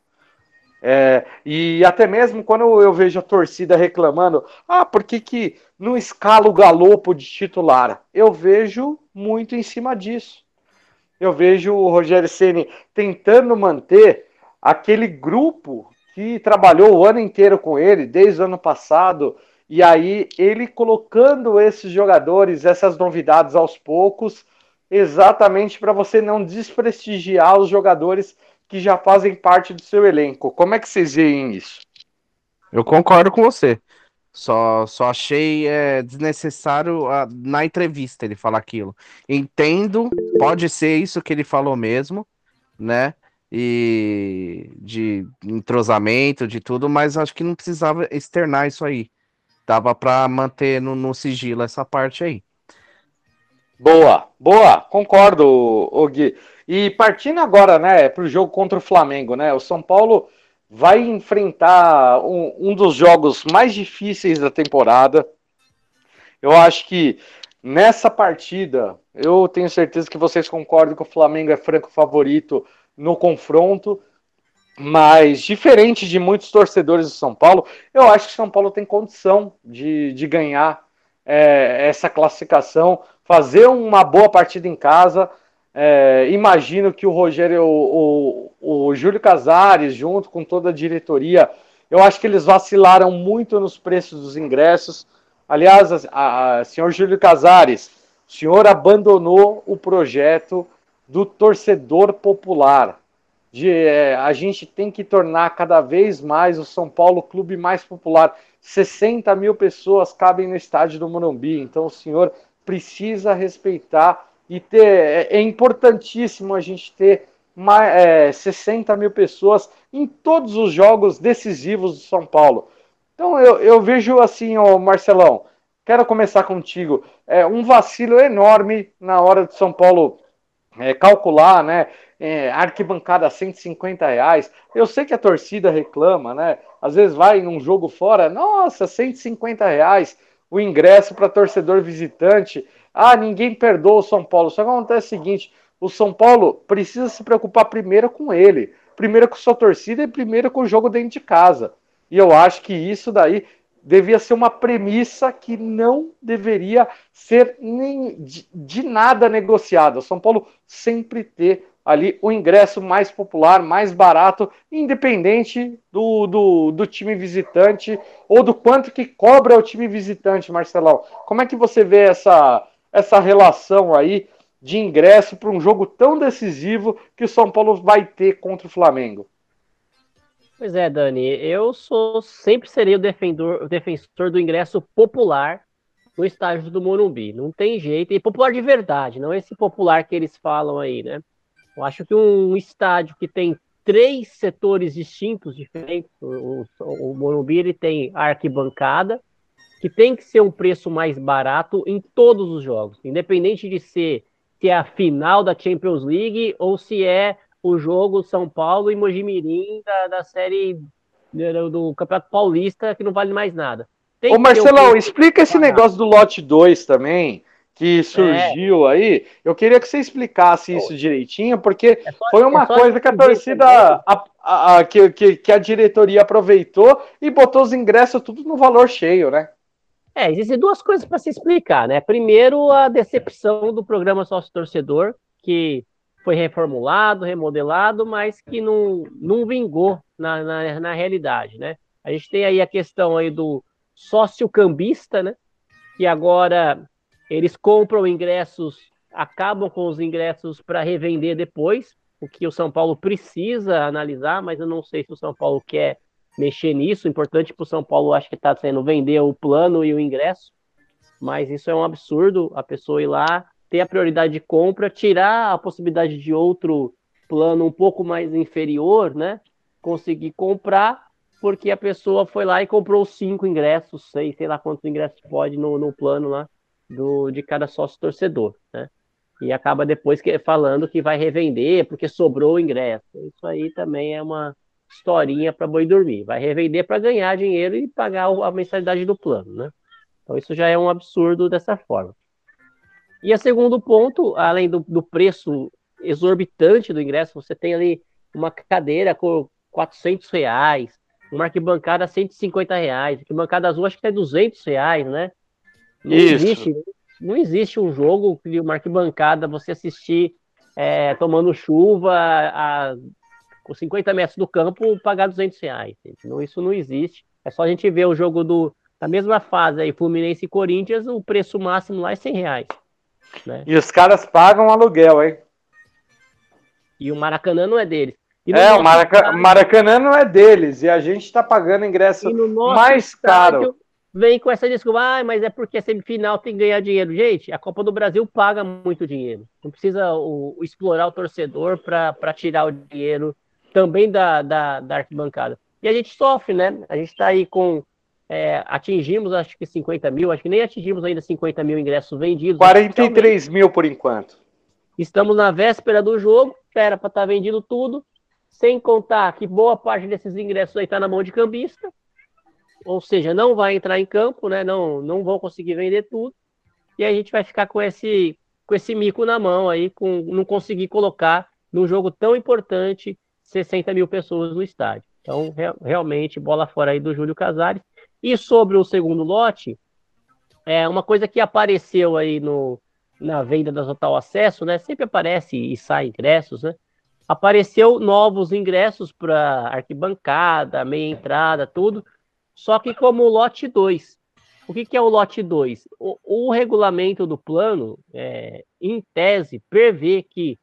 É, e até mesmo quando eu vejo a torcida reclamando, ah, por que, que não escala o galopo de titular? Eu vejo muito em cima disso. Eu vejo o Rogério Ceni tentando manter aquele grupo que trabalhou o ano inteiro com ele, desde o ano passado, e aí ele colocando esses jogadores, essas novidades aos poucos, exatamente para você não desprestigiar os jogadores que já fazem parte do seu elenco. Como é que vocês veem isso? Eu concordo com você. Só, só achei é, desnecessário a, na entrevista ele falar aquilo. Entendo, pode ser isso que ele falou mesmo, né? E de entrosamento, de tudo, mas acho que não precisava externar isso aí. Dava para manter no, no, sigilo essa parte aí. Boa, boa, concordo, o Gui. E partindo agora, né, para o jogo contra o Flamengo, né? O São Paulo vai enfrentar um, um dos jogos mais difíceis da temporada. Eu acho que nessa partida, eu tenho certeza que vocês concordam que o Flamengo é franco favorito no confronto. Mas, diferente de muitos torcedores do São Paulo, eu acho que São Paulo tem condição de, de ganhar é, essa classificação, fazer uma boa partida em casa. É, imagino que o Rogério, o, o, o Júlio Casares, junto com toda a diretoria, eu acho que eles vacilaram muito nos preços dos ingressos. Aliás, a, a, senhor Júlio Casares, o senhor abandonou o projeto do torcedor popular. De, é, a gente tem que tornar cada vez mais o São Paulo clube mais popular. 60 mil pessoas cabem no estádio do Morumbi, então o senhor precisa respeitar e ter. É, é importantíssimo a gente ter mais, é, 60 mil pessoas em todos os jogos decisivos do São Paulo. Então eu, eu vejo assim, ó, Marcelão, quero começar contigo. É um vacilo enorme na hora de São Paulo é, calcular, né? É, arquibancada 150 reais. Eu sei que a torcida reclama, né? Às vezes vai num jogo fora, nossa, 150 reais o ingresso para torcedor visitante. Ah, ninguém perdoa o São Paulo. Só que acontece o seguinte: o São Paulo precisa se preocupar primeiro com ele, primeiro com sua torcida e primeiro com o jogo dentro de casa. E eu acho que isso daí devia ser uma premissa que não deveria ser nem de, de nada negociada. O São Paulo sempre ter ali o ingresso mais popular, mais barato, independente do, do, do, time visitante ou do quanto que cobra o time visitante, Marcelão. Como é que você vê essa, essa relação aí de ingresso para um jogo tão decisivo que o São Paulo vai ter contra o Flamengo? Pois é, Dani, eu sou sempre serei o defensor, o defensor do ingresso popular no estádio do Morumbi. Não tem jeito, e popular de verdade, não esse popular que eles falam aí, né? Eu acho que um estádio que tem três setores distintos, diferentes, o, o, o Morumbi ele tem arquibancada, que tem que ser um preço mais barato em todos os jogos, independente de ser se é a final da Champions League ou se é o jogo São Paulo e Mojimirim da, da série do, do, Campeonato Paulista, que não vale mais nada. Tem Ô Marcelão, um... explica esse negócio do lote 2 também, que surgiu é. aí. Eu queria que você explicasse isso direitinho, porque é só, foi uma é coisa que a torcida, a, a, a, que, que, que a diretoria aproveitou e botou os ingressos tudo no valor cheio, né? É, existem duas coisas para se explicar, né? Primeiro, a decepção do programa Sócio Torcedor, que foi reformulado, remodelado, mas que não, não vingou na, na, na realidade, né? A gente tem aí a questão aí do sócio cambista, né? Que agora eles compram ingressos, acabam com os ingressos para revender depois, o que o São Paulo precisa analisar, mas eu não sei se o São Paulo quer mexer nisso. Importante para o São Paulo, acho que está sendo vender o plano e o ingresso, mas isso é um absurdo. A pessoa ir lá, ter a prioridade de compra, tirar a possibilidade de outro plano um pouco mais inferior, né? Conseguir comprar, porque a pessoa foi lá e comprou cinco ingressos, seis, sei lá quantos ingressos pode no, no plano lá do, de cada sócio torcedor, né? E acaba depois que, falando que vai revender porque sobrou o ingresso. Isso aí também é uma, historinha para boi dormir. Vai revender para ganhar dinheiro e pagar a mensalidade do plano, né? Então isso já é um absurdo dessa forma. E o segundo ponto, além do, do preço exorbitante do ingresso, você tem ali uma cadeira com 400 reais, uma arquibancada 150 reais, arquibancada azul acho que é 200 reais, né? Não Isso. existe, não existe um jogo de uma arquibancada você assistir é, tomando chuva a com 50 metros do campo, pagar 200 reais. Não, isso não existe. É só a gente ver o jogo do, da mesma fase aí, Fluminense e Corinthians, o preço máximo lá é 100 reais. Né? E os caras pagam aluguel, hein? E o Maracanã não é deles. É, o Maraca... Maracanã não é deles, e a gente está pagando ingresso mais caro. Vem com essa desculpa, ah, mas é porque a semifinal tem que ganhar dinheiro. Gente, a Copa do Brasil paga muito dinheiro. Não precisa o, o explorar o torcedor para tirar o dinheiro também da, da, da arquibancada. E a gente sofre, né? A gente está aí com. É, atingimos acho que 50 mil, acho que nem atingimos ainda 50 mil ingressos vendidos. 43 mil por enquanto. Estamos na véspera do jogo, era para estar tá vendido tudo, sem contar que boa parte desses ingressos aí está na mão de cambista, ou seja, não vai entrar em campo, né? Não, não vão conseguir vender tudo, e a gente vai ficar com esse, com esse mico na mão aí, com não conseguir colocar num jogo tão importante 60 mil pessoas no estádio. Então, re realmente, bola fora aí do Júlio Casares. E sobre o segundo lote, é uma coisa que apareceu aí no, na venda da Total Acesso, né? Sempre aparece e sai ingressos, né? Apareceu novos ingressos para arquibancada, meia entrada, tudo. Só que como lote 2. O que, que é o lote 2? O, o, regulamento do plano, é, em tese, prevê que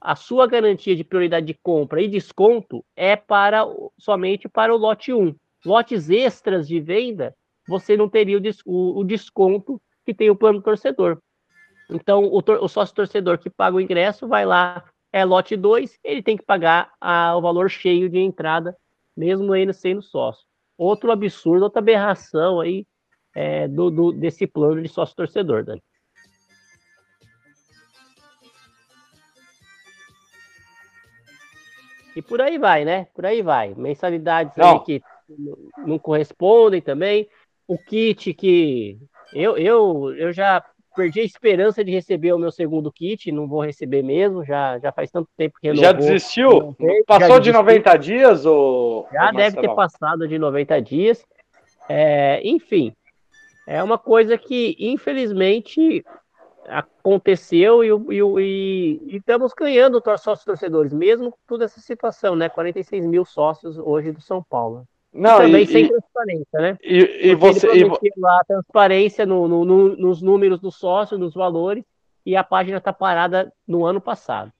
a sua garantia de prioridade de compra e desconto é para somente para o lote 1. Lotes extras de venda, você não teria o, o, o desconto que tem o plano torcedor. Então, o, o, sócio torcedor que paga o ingresso vai lá, é lote 2, ele tem que pagar a, o valor cheio de entrada, mesmo ele sendo sócio. Outro absurdo, outra aberração aí é, do, do, desse plano de sócio torcedor, Dani. E por aí vai, né? Por aí vai. Mensalidades aí que não correspondem também. O kit que eu, eu, eu já perdi a esperança de receber o meu segundo kit, não vou receber mesmo, já, já faz tanto tempo que renovou. Já desistiu? Passou já de 90 dias? Ou... Já ou deve ter passado de 90 dias. É, enfim, é uma coisa que, infelizmente, aconteceu e, e, e, e estamos ganhando sócios torcedores, mesmo com toda essa situação, né? 46 mil sócios hoje do São Paulo. Não, e também e, sem transparência, né? E, e você. Ele lá a transparência no, no, no, nos números do sócio, nos valores, e a página está parada no ano passado.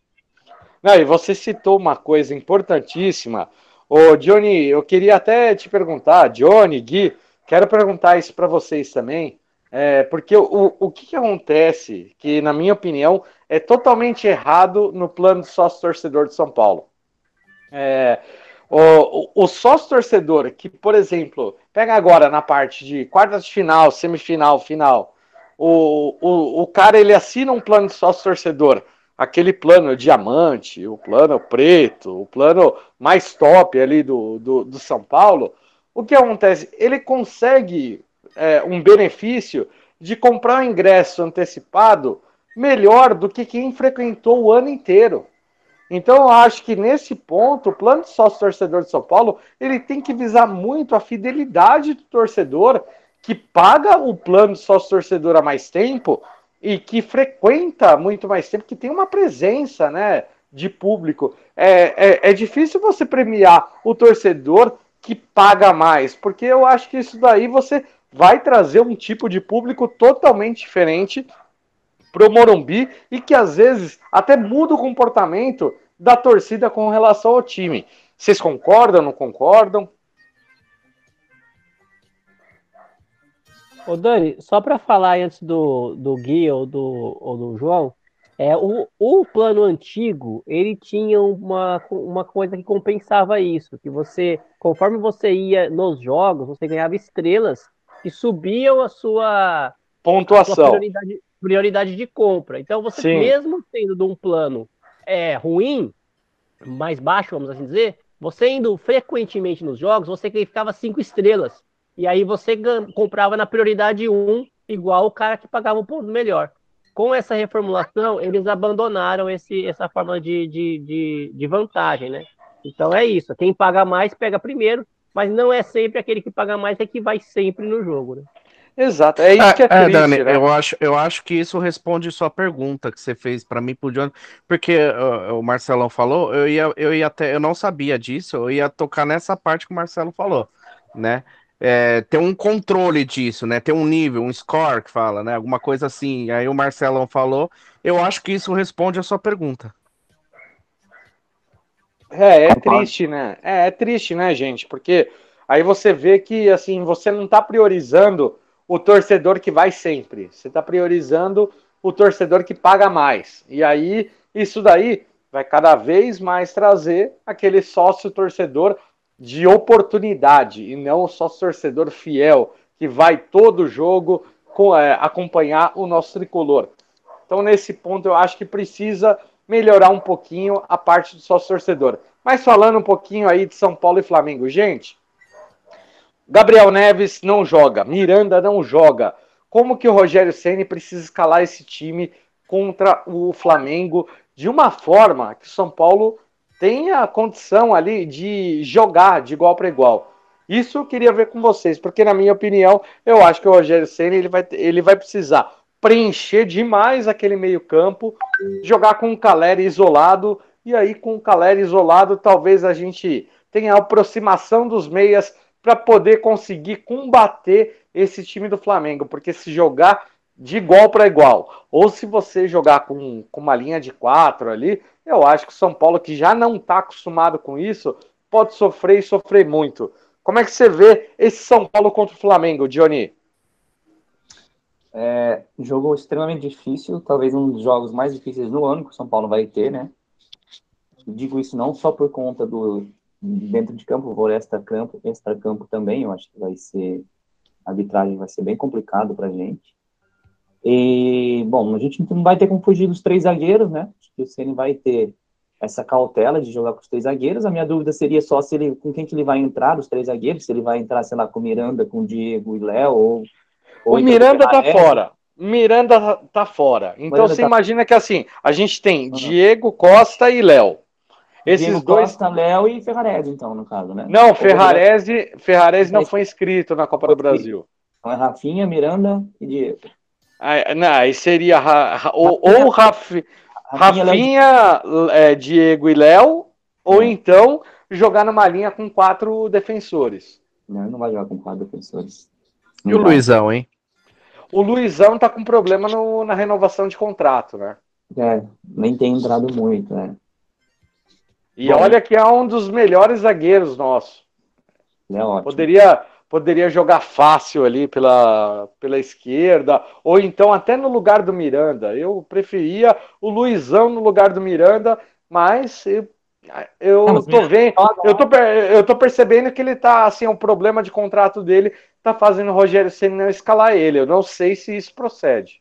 Não, e você citou uma coisa importantíssima. Ô, Johnny, eu queria até te perguntar, Johnny, Gui, quero perguntar isso para vocês também. É, porque o, o que, que, acontece, que na minha opinião é totalmente errado no plano de sócio torcedor de São Paulo. É, o, o, o sócio torcedor que, por exemplo, pega agora na parte de quartas de final, semifinal, final, o, o, o cara ele assina um plano de sócio torcedor, aquele plano diamante, o plano preto, o plano mais top ali do, do, do São Paulo. O que acontece? Ele consegue é, um benefício de comprar um ingresso antecipado melhor do que quem frequentou o ano inteiro. Então eu acho que nesse ponto o plano de sócio torcedor de São Paulo ele tem que visar muito a fidelidade do torcedor que paga o plano de sócio torcedor há mais tempo e que frequenta muito mais tempo, que tem uma presença, né, de público. É, é, é difícil você premiar o torcedor que paga mais, porque eu acho que isso daí você vai trazer um tipo de público totalmente diferente para o Morumbi e que às vezes até muda o comportamento da torcida com relação ao time. Vocês concordam, não concordam? Ô Dani, só para falar antes do, do Gui ou do, ou do João, é, o, o plano antigo, ele tinha uma, uma coisa que compensava isso, que você, conforme você ia nos jogos, você ganhava estrelas que subiam a sua pontuação, a sua prioridade, prioridade, de compra. Então, você Sim. mesmo tendo de um plano é, ruim, mais baixo, vamos assim dizer, você indo frequentemente nos jogos, você ficava cinco estrelas. E aí você comprava na prioridade 1, igual o cara que pagava um ponto melhor. Com essa reformulação, eles abandonaram esse, essa forma de, de, de, de vantagem, né? Então é isso. Quem paga mais, pega primeiro mas não é sempre aquele que paga mais é que vai sempre no jogo, né? Exato, é isso que é, É, triste, Dani, né? eu acho, eu acho que isso responde sua pergunta que você fez para mim pro Johnny, porque uh, o Marcelão falou, eu ia, eu ia até, eu não sabia disso, eu ia tocar nessa parte que o Marcelo falou, né? É, ter um controle disso, né? Ter um nível, um score que fala, né? Alguma coisa assim. Aí o Marcelão falou, eu acho que isso responde a sua pergunta. É, é triste, né? É, é triste, né, gente? Porque aí você vê que, assim, você não tá priorizando o torcedor que vai sempre. Você tá priorizando o torcedor que paga mais. E aí, isso daí vai cada vez mais trazer aquele sócio torcedor de oportunidade e não o sócio torcedor fiel que vai todo jogo é, acompanhar o nosso tricolor. Então, nesse ponto, eu acho que precisa melhorar um pouquinho a parte do sócio torcedor. Mas falando um pouquinho aí de São Paulo e Flamengo, gente, Gabriel Neves não joga, Miranda não joga. Como que o Rogério Ceni precisa escalar esse time contra o Flamengo de uma forma que o São Paulo tenha a condição ali de jogar de igual para igual? Isso eu queria ver com vocês, porque na minha opinião, eu acho que o Rogério Ceni ele vai, ele vai precisar preencher demais aquele meio-campo, jogar com o Caleri isolado, e aí com o Caleri isolado, talvez a gente tenha a aproximação dos meias para poder conseguir combater esse time do Flamengo, porque se jogar de igual para igual, ou se você jogar com, com uma linha de quatro ali, eu acho que o São Paulo, que já não está acostumado com isso, pode sofrer e sofrer muito. Como é que você vê esse São Paulo contra o Flamengo, Johnny? É, jogo extremamente difícil, talvez um dos jogos mais difíceis do ano que o São Paulo vai ter, né? Digo isso não só por conta do dentro de campo, vou extra campo, extra campo também, eu acho que vai ser a arbitragem vai ser bem complicado pra gente. E bom, a gente não vai ter como fugir dos três zagueiros, né? Acho que o Ceni vai ter essa cautela de jogar com os três zagueiros. A minha dúvida seria só se ele com quem que ele vai entrar, os três zagueiros, se ele vai entrar, sei lá, com o Miranda, com o Diego e Léo ou O ou então Miranda com tá fora. Miranda tá fora. Então Miranda você tá- imagina que assim, a gente tem Uhum. Diego Costa e Léo. Esses Diego dois. Costa, Léo e Ferrarese, então, no caso, né? Não, Ferrarese, Ferrarese não foi inscrito na Copa do Brasil. Então é Rafinha, Miranda e Diego. Aí, não, aí seria Ra- Ra- ou, ou Rafi- Rafinha, e é, Diego e Léo, ou então jogar numa linha com quatro defensores. Não, ele não vai jogar com quatro defensores. E o Não vai. Luizão, hein? O Luizão tá com problema no- na renovação de contrato, né? É, nem tem entrado muito, né? E Bom. olha que é um dos melhores zagueiros nossos. Ele é. Poderia, poderia jogar fácil ali pela, pela esquerda, ou então até no lugar do Miranda. Eu preferia o Luizão no lugar do Miranda, mas eu, eu Não, mas tô vendo. Eu tô, eu tô percebendo que ele tá, assim, um problema de contrato dele tá fazendo o Rogério não escalar ele. Eu não sei se isso procede.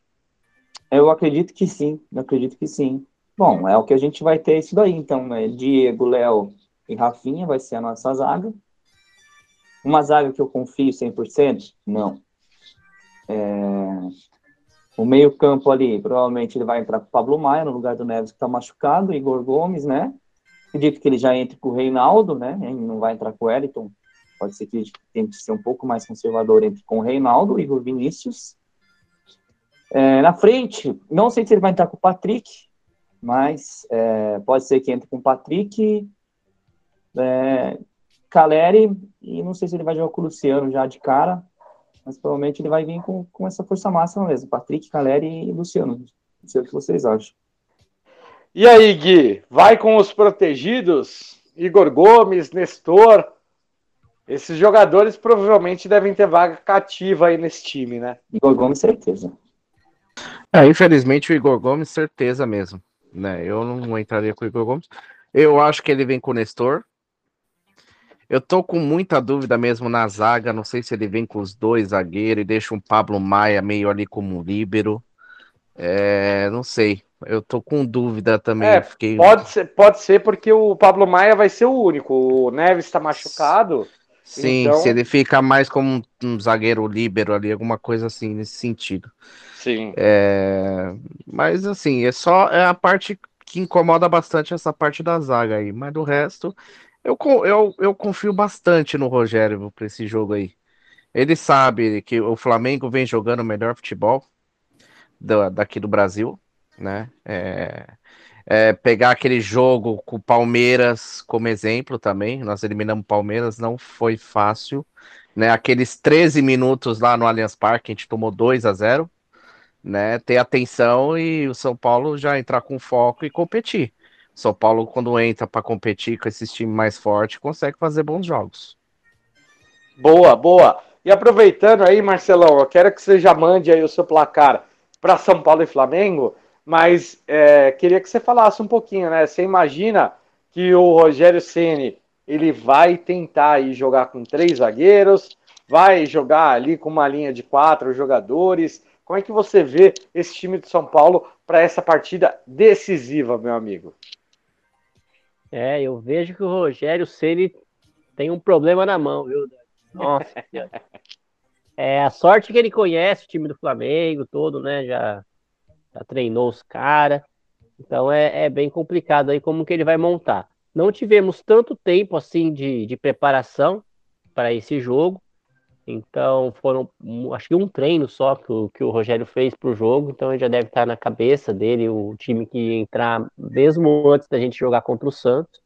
Eu acredito que sim, eu acredito que sim. Bom, é o que a gente vai ter isso daí, então, né? Diego, Léo e Rafinha vai ser a nossa zaga. Uma zaga que eu confio 100%? Não. É, O meio campo ali, provavelmente ele vai entrar com o Pablo Maia no lugar do Neves que está machucado, Igor Gomes, né? Acredito que ele já entre com o Reinaldo, né? Ele não vai entrar com o Wellington. Pode ser que tente ser um pouco mais conservador entre com o Reinaldo, Igor Vinícius. É, na frente, não sei se ele vai entrar com o Patrick, mas é, pode ser que entre com o Patrick, é, Caleri, e não sei se ele vai jogar com o Luciano já de cara, mas provavelmente ele vai vir com, com essa força máxima mesmo, Patrick, Caleri e Luciano. Não sei o que vocês acham. E aí, Gui, vai com os protegidos? Igor Gomes, Nestor. Esses jogadores provavelmente devem ter vaga cativa aí nesse time, né? Igor Gomes, certeza. É, infelizmente o Igor Gomes, certeza mesmo. Né? Eu não entraria com o Igor Gomes. Eu acho que ele vem com o Nestor. Eu tô com muita dúvida mesmo na zaga. Não sei se ele vem com os dois zagueiros e deixa um Pablo Maia meio ali como líbero. É, não sei. Eu tô com dúvida também. É, fiquei... Pode ser, pode ser porque o Pablo Maia vai ser o único. O Neves está machucado. Sim, então- se ele fica mais como um, um zagueiro líbero ali, alguma coisa assim nesse sentido. Sim. É, mas assim, é só é a parte que incomoda bastante essa parte da zaga aí, mas do resto eu, eu, eu confio bastante no Rogério para esse jogo aí. Ele sabe que o Flamengo vem jogando o melhor futebol do, daqui do Brasil, né? É, é, pegar aquele jogo com o Palmeiras como exemplo também. Nós eliminamos o Palmeiras, não foi fácil. Né? Aqueles 13 minutos lá no Allianz Parque, a gente tomou 2 a 0 né? Ter atenção e o São Paulo já entrar com foco e competir. São Paulo, quando entra para competir com esses times mais fortes, consegue fazer bons jogos. Boa, boa. E aproveitando aí, Marcelão, eu quero que você já mande aí o seu placar para São Paulo e Flamengo, mas é, queria que você falasse um pouquinho, né? Você imagina que o Rogério Ceni ele vai tentar aí jogar com três zagueiros, vai jogar ali com uma linha de quatro jogadores. Como é que você vê esse time de São Paulo para essa partida decisiva, meu amigo? É, eu vejo que o Rogério Ceni tem um problema na mão, viu? Nossa. [laughs] é a sorte que ele conhece o time do Flamengo todo, né? Já, já treinou os caras. Então é, é, bem complicado aí como que ele vai montar. Não tivemos tanto tempo assim de, de preparação para esse jogo. Então foram, acho que um treino só que o, que o Rogério fez para o jogo. Então ele já deve estar na cabeça dele o time que entrar mesmo antes da gente jogar contra o Santos.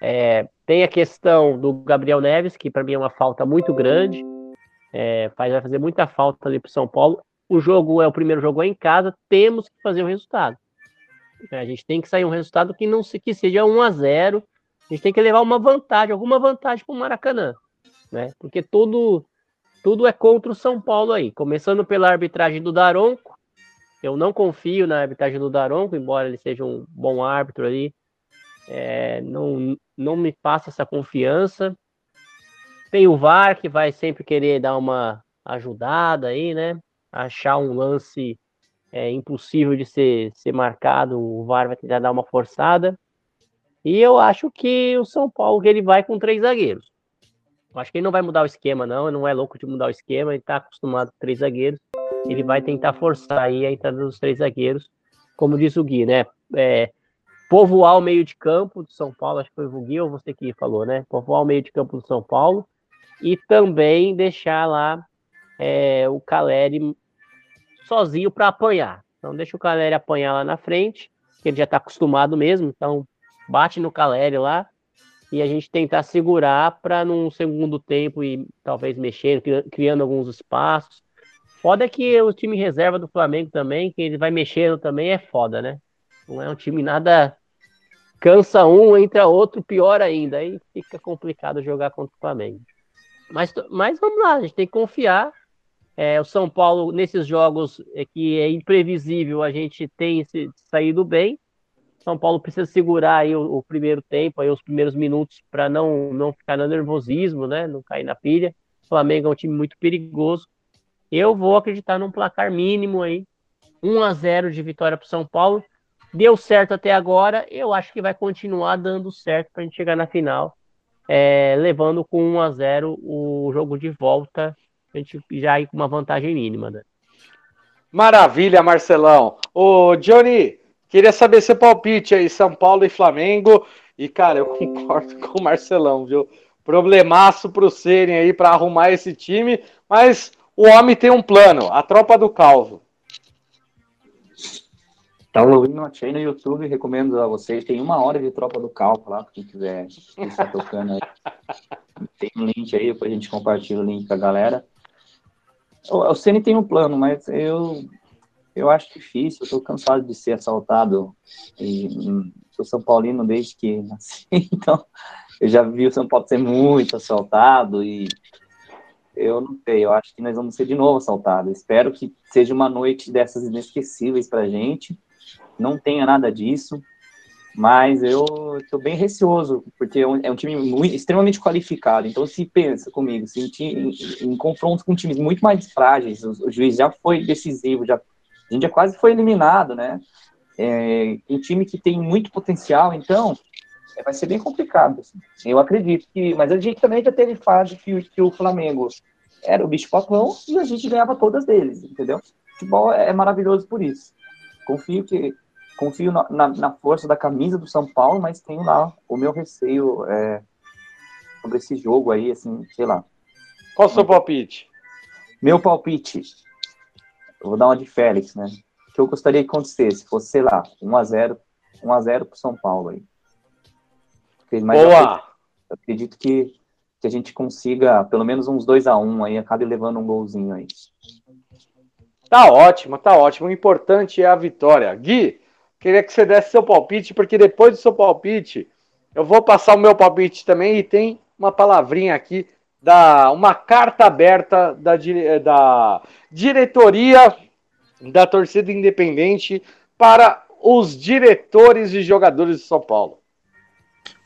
É, tem a questão do Gabriel Neves, que para mim é uma falta muito grande. É, faz, vai fazer muita falta ali para São Paulo. O jogo é o primeiro jogo é em casa, temos que fazer o resultado. É, a gente tem que sair um resultado que não se, que seja 1 a 0 A gente tem que levar uma vantagem, alguma vantagem para o Maracanã. Né? Porque todo, tudo é contra o São Paulo aí. Começando pela arbitragem do Daronco. Eu não confio na arbitragem do Daronco, embora ele seja um bom árbitro ali. É, não, não me passa essa confiança. Tem o VAR que vai sempre querer dar uma ajudada aí, né? Achar um lance é, impossível de ser, ser marcado, o VAR vai tentar dar uma forçada. E eu acho que o São Paulo ele vai com três zagueiros. Acho que ele não vai mudar o esquema, não. Ele não é louco de mudar o esquema. Ele está acostumado com três zagueiros. Ele vai tentar forçar aí a entrada dos três zagueiros, como diz o Gui, né? É, povoar o meio de campo do São Paulo. Acho que foi o Gui ou você que falou, né? Povoar o meio de campo do São Paulo e também deixar lá é, o Caleri sozinho para apanhar. Então deixa o Caleri apanhar lá na frente, que ele já está acostumado mesmo. Então bate no Caleri lá e a gente tentar segurar para num segundo tempo e talvez mexendo, criando alguns espaços. Foda é que o time reserva do Flamengo também, que ele vai mexendo também, é foda, né? Não é um time nada. Cansa um, entra outro, pior ainda. Aí fica complicado jogar contra o Flamengo. Mas, mas vamos lá, a gente tem que confiar. É, o São Paulo, nesses jogos é, que é imprevisível, a gente tem saído bem. São Paulo precisa segurar aí o, o primeiro tempo, aí os primeiros minutos, para não, não ficar no nervosismo, né? Não cair na pilha. O Flamengo é um time muito perigoso. Eu vou acreditar num placar mínimo aí. 1 a 0 de vitória para São Paulo. Deu certo até agora, eu acho que vai continuar dando certo para a gente chegar na final é, levando com 1 a 0 o jogo de volta, a gente já ir com uma vantagem mínima, né? Maravilha, Marcelão. Ô, Johnny, queria saber seu palpite aí, São Paulo e Flamengo. E, cara, eu [laughs] concordo com o Marcelão, viu? Problemaço pro Serem aí para arrumar esse time, mas o homem tem um plano, a tropa do Calvo. Tá ouvindo aí no YouTube, recomendo a vocês. Tem uma hora de Tropa do Calco lá, quem quiser estar tocando aí. [laughs] Tem um link aí, depois a gente compartilha o link com a galera. O Ceni tem um plano, mas eu, eu acho difícil. Eu tô cansado de ser assaltado. E, hum, sou São Paulino desde que nasci, [laughs] então eu já vi o São Paulo ser muito assaltado e eu não sei, eu acho que nós vamos ser de novo assaltados. Espero que seja uma noite dessas inesquecíveis pra gente não tenha nada disso, mas eu estou bem receoso, porque é um, é time muito, extremamente qualificado. Então, se pensa comigo, se em, em, em confrontos com times muito mais frágeis, o, o, juiz já foi decisivo, já, a gente já quase foi eliminado, né? É, um time que tem muito potencial, então é, vai ser bem complicado. Assim. Eu acredito que, mas a gente também já teve fase que, que o Flamengo era o bicho papão e a gente ganhava todas deles, entendeu? O futebol é, é maravilhoso por isso. Confio que confio na, na, na, força da camisa do São Paulo, mas tenho lá o meu receio é, sobre esse jogo aí, assim, sei lá. Qual o seu palpite? Meu palpite. Eu vou dar uma de Félix, né? O que eu gostaria que acontecesse fosse, sei lá, 1x0 1x0 pro São Paulo aí. Mas Boa! Eu acredito, eu acredito que, que a gente consiga pelo menos uns 2x1 aí, acabe levando um golzinho aí. Tá ótimo, tá ótimo. O importante é a vitória. Gui, queria que você desse seu palpite, porque depois do seu palpite, eu vou passar o meu palpite também e tem uma palavrinha aqui da uma carta aberta da, da diretoria da torcida independente para os diretores e jogadores de São Paulo.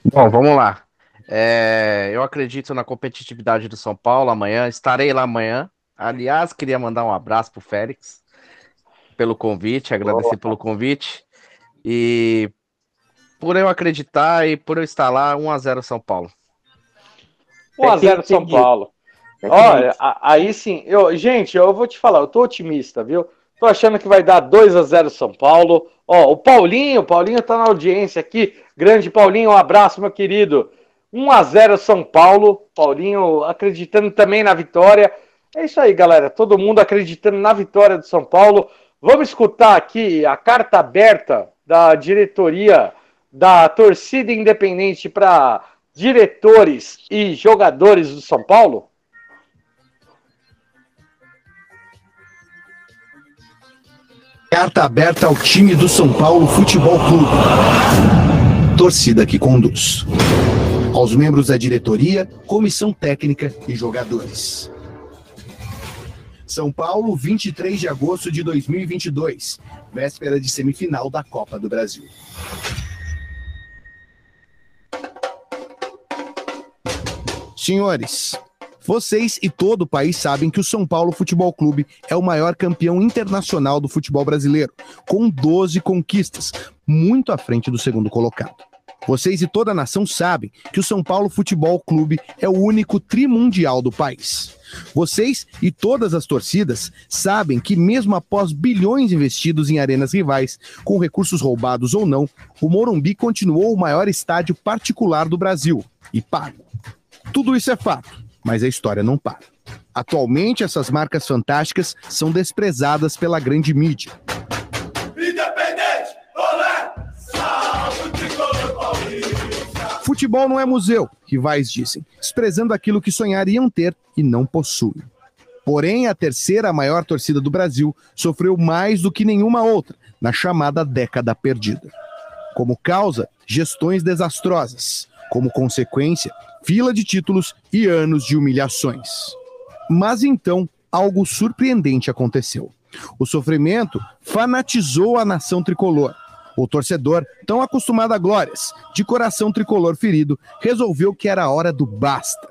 Bom, vamos lá. É, eu acredito na competitividade do São Paulo amanhã. Estarei lá amanhã. Aliás, queria mandar um abraço para o Félix pelo convite, agradecer Boa. pelo convite. E por eu acreditar e por eu estar lá, 1x0 São Paulo. 1x0 São Paulo. Olha, aí sim, eu, gente, eu vou te falar, eu tô otimista, viu? Tô achando que vai dar 2 a 0 São Paulo. Ó, o Paulinho, o Paulinho tá na audiência aqui. Grande Paulinho, um abraço, meu querido. 1 a 0 São Paulo. Paulinho acreditando também na vitória. É isso aí, galera. Todo mundo acreditando na vitória do São Paulo. Vamos escutar aqui a carta aberta da diretoria da torcida independente para diretores e jogadores do São Paulo? Carta aberta ao time do São Paulo Futebol Clube. Torcida que conduz. Aos membros da diretoria, comissão técnica e jogadores. São Paulo, 23 de agosto de 2022, véspera de semifinal da Copa do Brasil. Senhores, vocês e todo o país sabem que o São Paulo Futebol Clube é o maior campeão internacional do futebol brasileiro, com 12 conquistas, muito à frente do segundo colocado. Vocês e toda a nação sabem que o São Paulo Futebol Clube é o único trimundial do país. Vocês e todas as torcidas sabem que, mesmo após bilhões investidos em arenas rivais, com recursos roubados ou não, o Morumbi continuou o maior estádio particular do Brasil e pago. Tudo isso é fato mas a história não para. Atualmente, essas marcas fantásticas são desprezadas pela grande mídia. Independente, olé, Futebol não é museu, rivais dizem, desprezando aquilo que sonhariam ter e não possuem. Porém, a terceira maior torcida do Brasil sofreu mais do que nenhuma outra na chamada década perdida. Como causa, gestões desastrosas. Como consequência, fila de títulos e anos de humilhações. Mas então, algo surpreendente aconteceu. O sofrimento fanatizou a nação tricolor. O torcedor, tão acostumado a glórias, de coração tricolor ferido, resolveu que era hora do basta.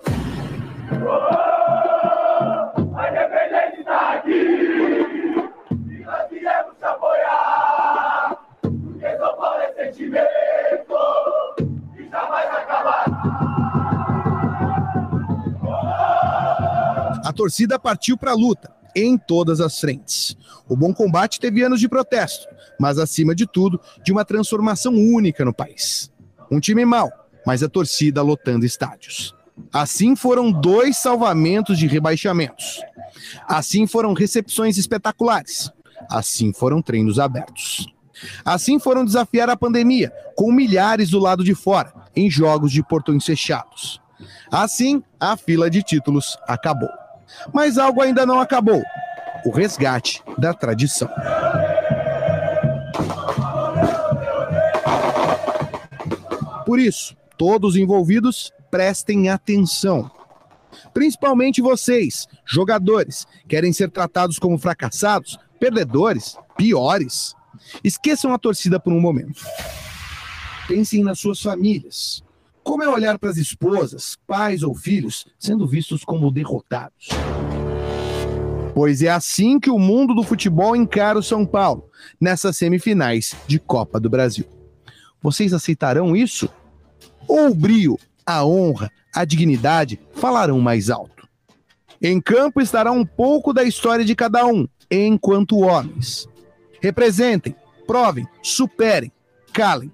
A torcida partiu para a luta, em todas as frentes. O Bom Combate teve anos de protesto, mas acima de tudo, de uma transformação única no país. Um time mau, mas a torcida lotando estádios. Assim foram dois salvamentos de rebaixamentos. Assim foram recepções espetaculares. Assim foram treinos abertos. Assim foram desafiar a pandemia, com milhares do lado de fora, em jogos de portões fechados. Assim, a fila de títulos acabou. Mas algo ainda não acabou: o resgate da tradição. Por isso, todos envolvidos prestem atenção. Principalmente vocês, jogadores, querem ser tratados como fracassados, perdedores, piores. Esqueçam a torcida por um momento. Pensem nas suas famílias. Como é olhar para as esposas, pais ou filhos sendo vistos como derrotados? Pois é assim que o mundo do futebol encara o São Paulo nessas semifinais de Copa do Brasil. Vocês aceitarão isso? Ou o brio, a honra, a dignidade falarão mais alto? Em campo estará um pouco da história de cada um, enquanto homens. Representem, provem, superem, calem.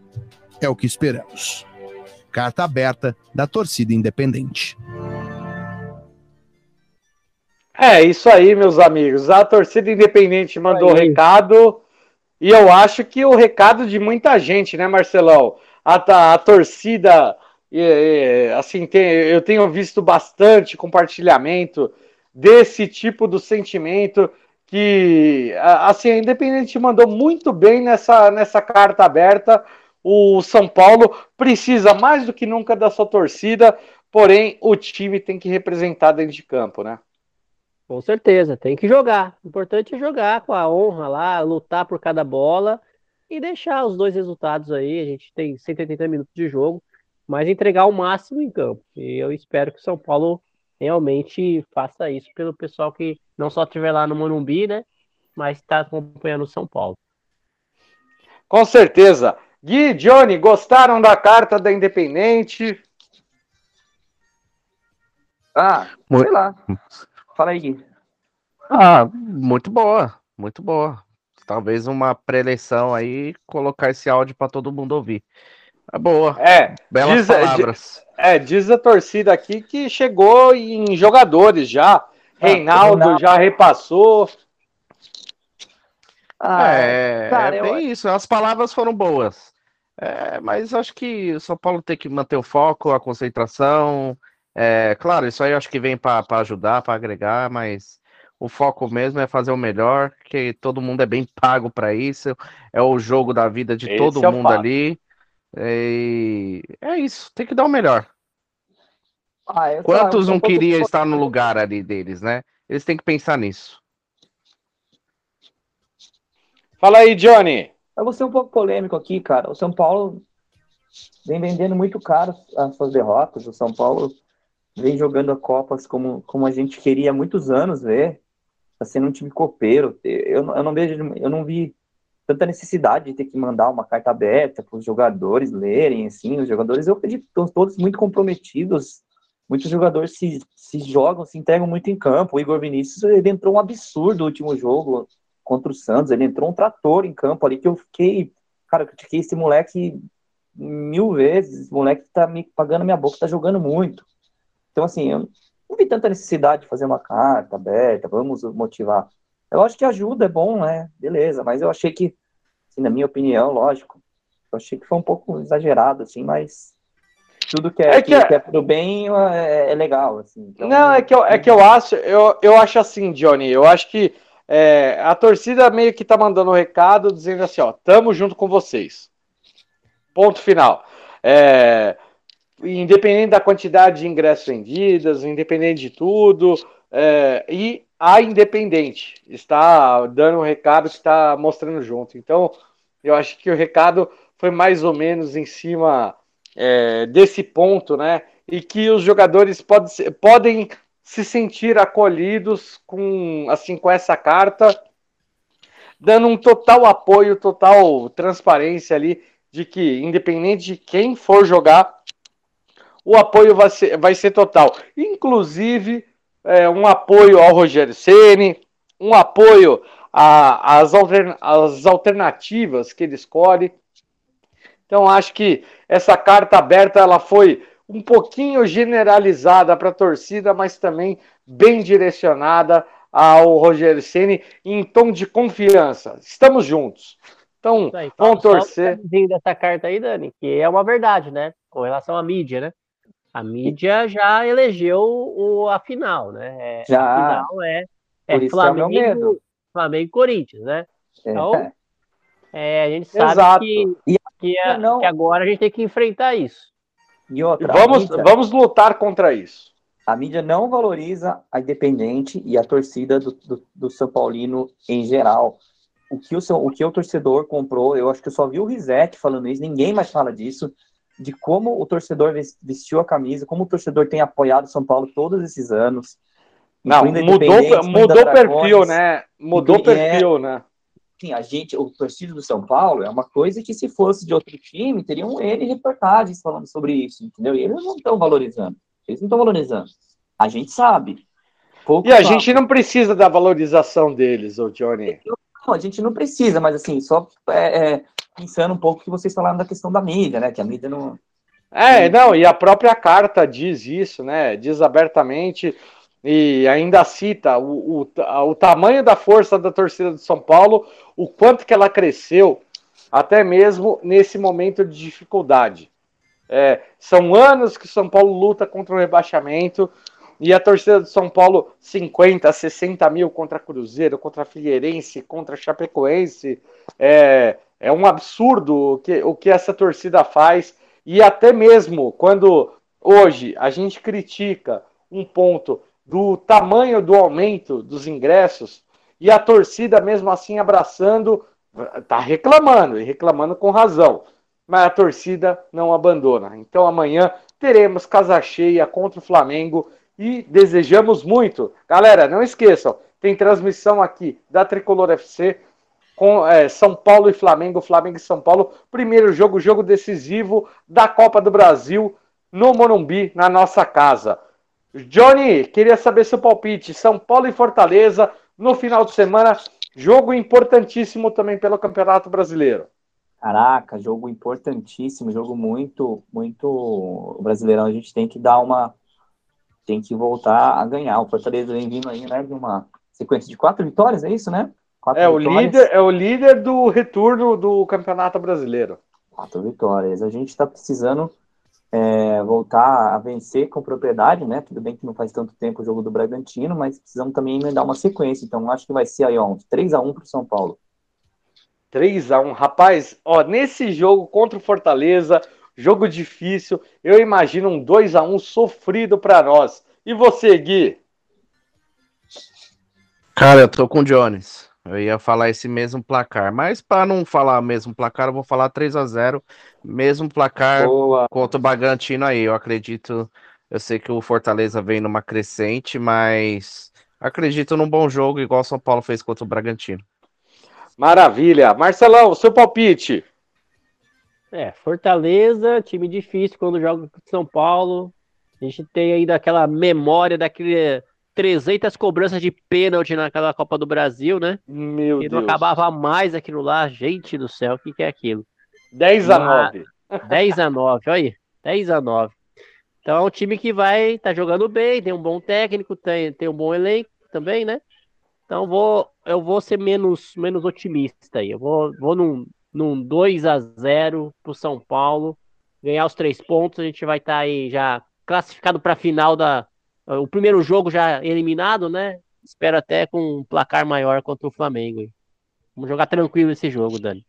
É o que esperamos. Carta aberta da torcida independente. É, isso aí, meus amigos. A torcida independente mandou Aí. recado. E eu acho que o recado de muita gente, né, Marcelão? A, a torcida, é, é, assim, tem- eu tenho visto bastante compartilhamento desse tipo do sentimento que, a- assim, a Independente mandou muito bem nessa, nessa carta aberta. O São Paulo precisa mais do que nunca da sua torcida, porém o time tem que representar dentro de campo, né? Com certeza, tem que jogar. O importante é jogar com a honra lá, lutar por cada bola e deixar os dois resultados aí. A gente tem 180 minutos de jogo, mas entregar o máximo em campo. E eu espero que o São Paulo realmente faça isso pelo pessoal que não só estiver lá no Morumbi, né? Mas está acompanhando o São Paulo. Com certeza. Gui, Johnny, gostaram da carta da Independente? Ah, Muito- sei lá. Fala aí, Gui. Ah, muito boa, muito boa. Talvez uma pré-eleição aí, colocar esse áudio para todo mundo ouvir. É boa, É, belas diz, palavras. é, diz a torcida aqui que chegou em jogadores já. Reinaldo Reinaldo. já repassou. Ah, é, cara, é eu- bem isso, as palavras foram boas. É, mas acho que o São Paulo tem que manter o foco, a concentração. É, claro, isso aí acho que vem para ajudar, para agregar, mas o foco mesmo é fazer o melhor, que todo mundo é bem pago para isso. É o jogo da vida de Esse todo é mundo ali. E é isso, tem que dar o melhor. ah, Quantos não um pouco- queriam estar no lugar ali deles, né? Eles têm que pensar nisso. Fala aí, Johnny. Eu vou ser um pouco polêmico aqui, cara. O São Paulo vem vendendo muito caro as suas derrotas. O São Paulo vem jogando a Copas como, como a gente queria há muitos anos ver. Tá sendo um time copeiro. Eu, eu não vejo, eu não vi tanta necessidade de ter que mandar uma carta aberta para os jogadores lerem, assim. Os jogadores, eu acredito, estão todos muito comprometidos. Muitos jogadores se, se jogam, se entregam muito em campo. O Igor Vinícius, ele entrou um absurdo no último jogo contra o Santos. Ele entrou um trator em campo ali que eu fiquei. Cara, eu critiquei esse moleque mil vezes. Esse moleque tá me pagando a minha boca, tá jogando muito. Então, assim, eu não vi tanta necessidade de fazer uma carta aberta, vamos motivar. Eu acho que ajuda, é bom, né? Beleza, mas eu achei que, assim, na minha opinião, lógico, eu achei que foi um pouco exagerado, assim, mas tudo que é, É que que, é- que é pro bem é, é legal, assim. Então, Não, é que eu, é que eu acho, eu, eu acho assim, Johnny. Eu acho que é, a torcida meio que tá mandando um recado dizendo assim, ó, tamo junto com vocês. Ponto final. É, independente da quantidade de ingressos vendidos, independente de tudo, é, e a Independente está dando um recado está mostrando junto. Então, eu acho que o recado foi mais ou menos em cima é, desse ponto, né? E que os jogadores pode podem se sentir acolhidos com assim com essa carta, dando um total apoio, total transparência ali de que independente de quem for jogar, o apoio vai ser, vai ser total. Inclusive é, um apoio ao Rogério Ceni, um apoio às altern- alternativas que ele escolhe. Então acho que essa carta aberta ela foi um pouquinho generalizada para a torcida, mas também bem direcionada ao Rogério Ceni em tom de confiança. Estamos juntos. Então, aí. vamos um torcer. detalhezinho dessa carta aí, Dani, que é uma verdade, né? Com relação à mídia, né? A mídia já elegeu o, a final, né? É, Já. A final é, é é Flamengo. Flamengo e Corinthians, né? é, Então, É, a gente sabe Exato. que, que, é- não- que agora a gente tem que enfrentar isso. E outra, Vamos, mídia- vamos lutar contra isso. a mídia não valoriza a Independente e a torcida do, do, do São Paulino em geral. O que o, o que o torcedor comprou, eu acho que eu só vi o Rizek falando isso, ninguém mais fala disso, de como o torcedor ves- vestiu a camisa, como o torcedor tem apoiado o São Paulo todos esses anos. Não, mudou, mudou o perfil, Dragones. né? Mudou o Inclui- é. perfil, né? Assim, a gente, o torcedor do São Paulo é uma coisa que se fosse de outro time, teriam N reportagens falando sobre isso, entendeu? E eles não estão valorizando. Eles não estão valorizando. A gente sabe. Pouco E a gente não precisa da valorização deles, ô Johnny. Não, a gente não precisa, mas assim, só é, é, pensando um pouco que vocês falaram da questão da mídia, né? Que a mídia não. É, não, e a própria carta diz isso, né? Diz abertamente e ainda cita o, o, o tamanho da força da torcida de São Paulo, o quanto que ela cresceu, até mesmo nesse momento de dificuldade. É, são anos que São Paulo luta contra o rebaixamento e a torcida de São Paulo, 50, 60 mil contra Cruzeiro, contra Figueirense, contra Chapecoense. É, é um absurdo o que, o que essa torcida faz. E até mesmo quando hoje a gente critica um ponto do tamanho do aumento dos ingressos e a torcida mesmo assim abraçando, tá reclamando e reclamando com razão. Mas a torcida não abandona. Então amanhã teremos casa cheia contra o Flamengo e desejamos muito. Galera, não esqueçam, tem transmissão aqui da Tricolor FC com é, São Paulo e Flamengo, Flamengo e São Paulo. Primeiro jogo, jogo decisivo da Copa do Brasil no Morumbi, na nossa casa. Johnny, queria saber seu palpite. São Paulo e Fortaleza no final de semana. Jogo importantíssimo também pelo Campeonato Brasileiro. Caraca, jogo importantíssimo, jogo muito, muito. O Brasileirão a gente tem que dar uma. Tem que voltar a ganhar. O Fortaleza vem vindo aí, né? De uma sequência de quatro vitórias, é isso, né? Quatro é, o líder, é o líder do retorno do Campeonato Brasileiro. Quatro vitórias. A gente está precisando é, voltar a vencer com propriedade, né? Tudo bem que não faz tanto tempo o jogo do Bragantino, mas precisamos também emendar uma sequência. Então, acho que vai ser aí, ó, uns 3x1 pro São Paulo. 3x1. Rapaz, ó, nesse jogo contra o Fortaleza, jogo difícil, eu imagino um 2x1 sofrido para nós. E você, Gui? Cara, eu tô com o Jones. Eu ia falar esse mesmo placar, mas para não falar o mesmo placar, eu vou falar 3 a 0 mesmo placar Boa. contra o Bagantino aí. Eu acredito, eu sei que o Fortaleza vem numa crescente, mas acredito num bom jogo, igual o São Paulo fez contra o Bragantino. Maravilha. Marcelão, seu palpite. É, Fortaleza, time difícil quando joga com São Paulo. A gente tem ainda aquela memória daquele 300 cobranças de pênalti naquela Copa do Brasil, né? Meu e Deus. não acabava mais aquilo lá. Gente do céu, o que, que é aquilo? 10 a 9. 10 a 9, olha aí. 10 a 9. Então é um time que vai tá jogando bem, tem um bom técnico, tem, tem um bom elenco também, né? Então vou, eu vou ser menos, menos otimista aí. Eu vou, vou num, num 2 a 0 pro São Paulo, ganhar os três pontos, a gente vai estar tá aí já classificado para a final da, o primeiro jogo já eliminado, né? Espero até com um placar maior contra o Flamengo. Vamos jogar tranquilo esse jogo, Dani.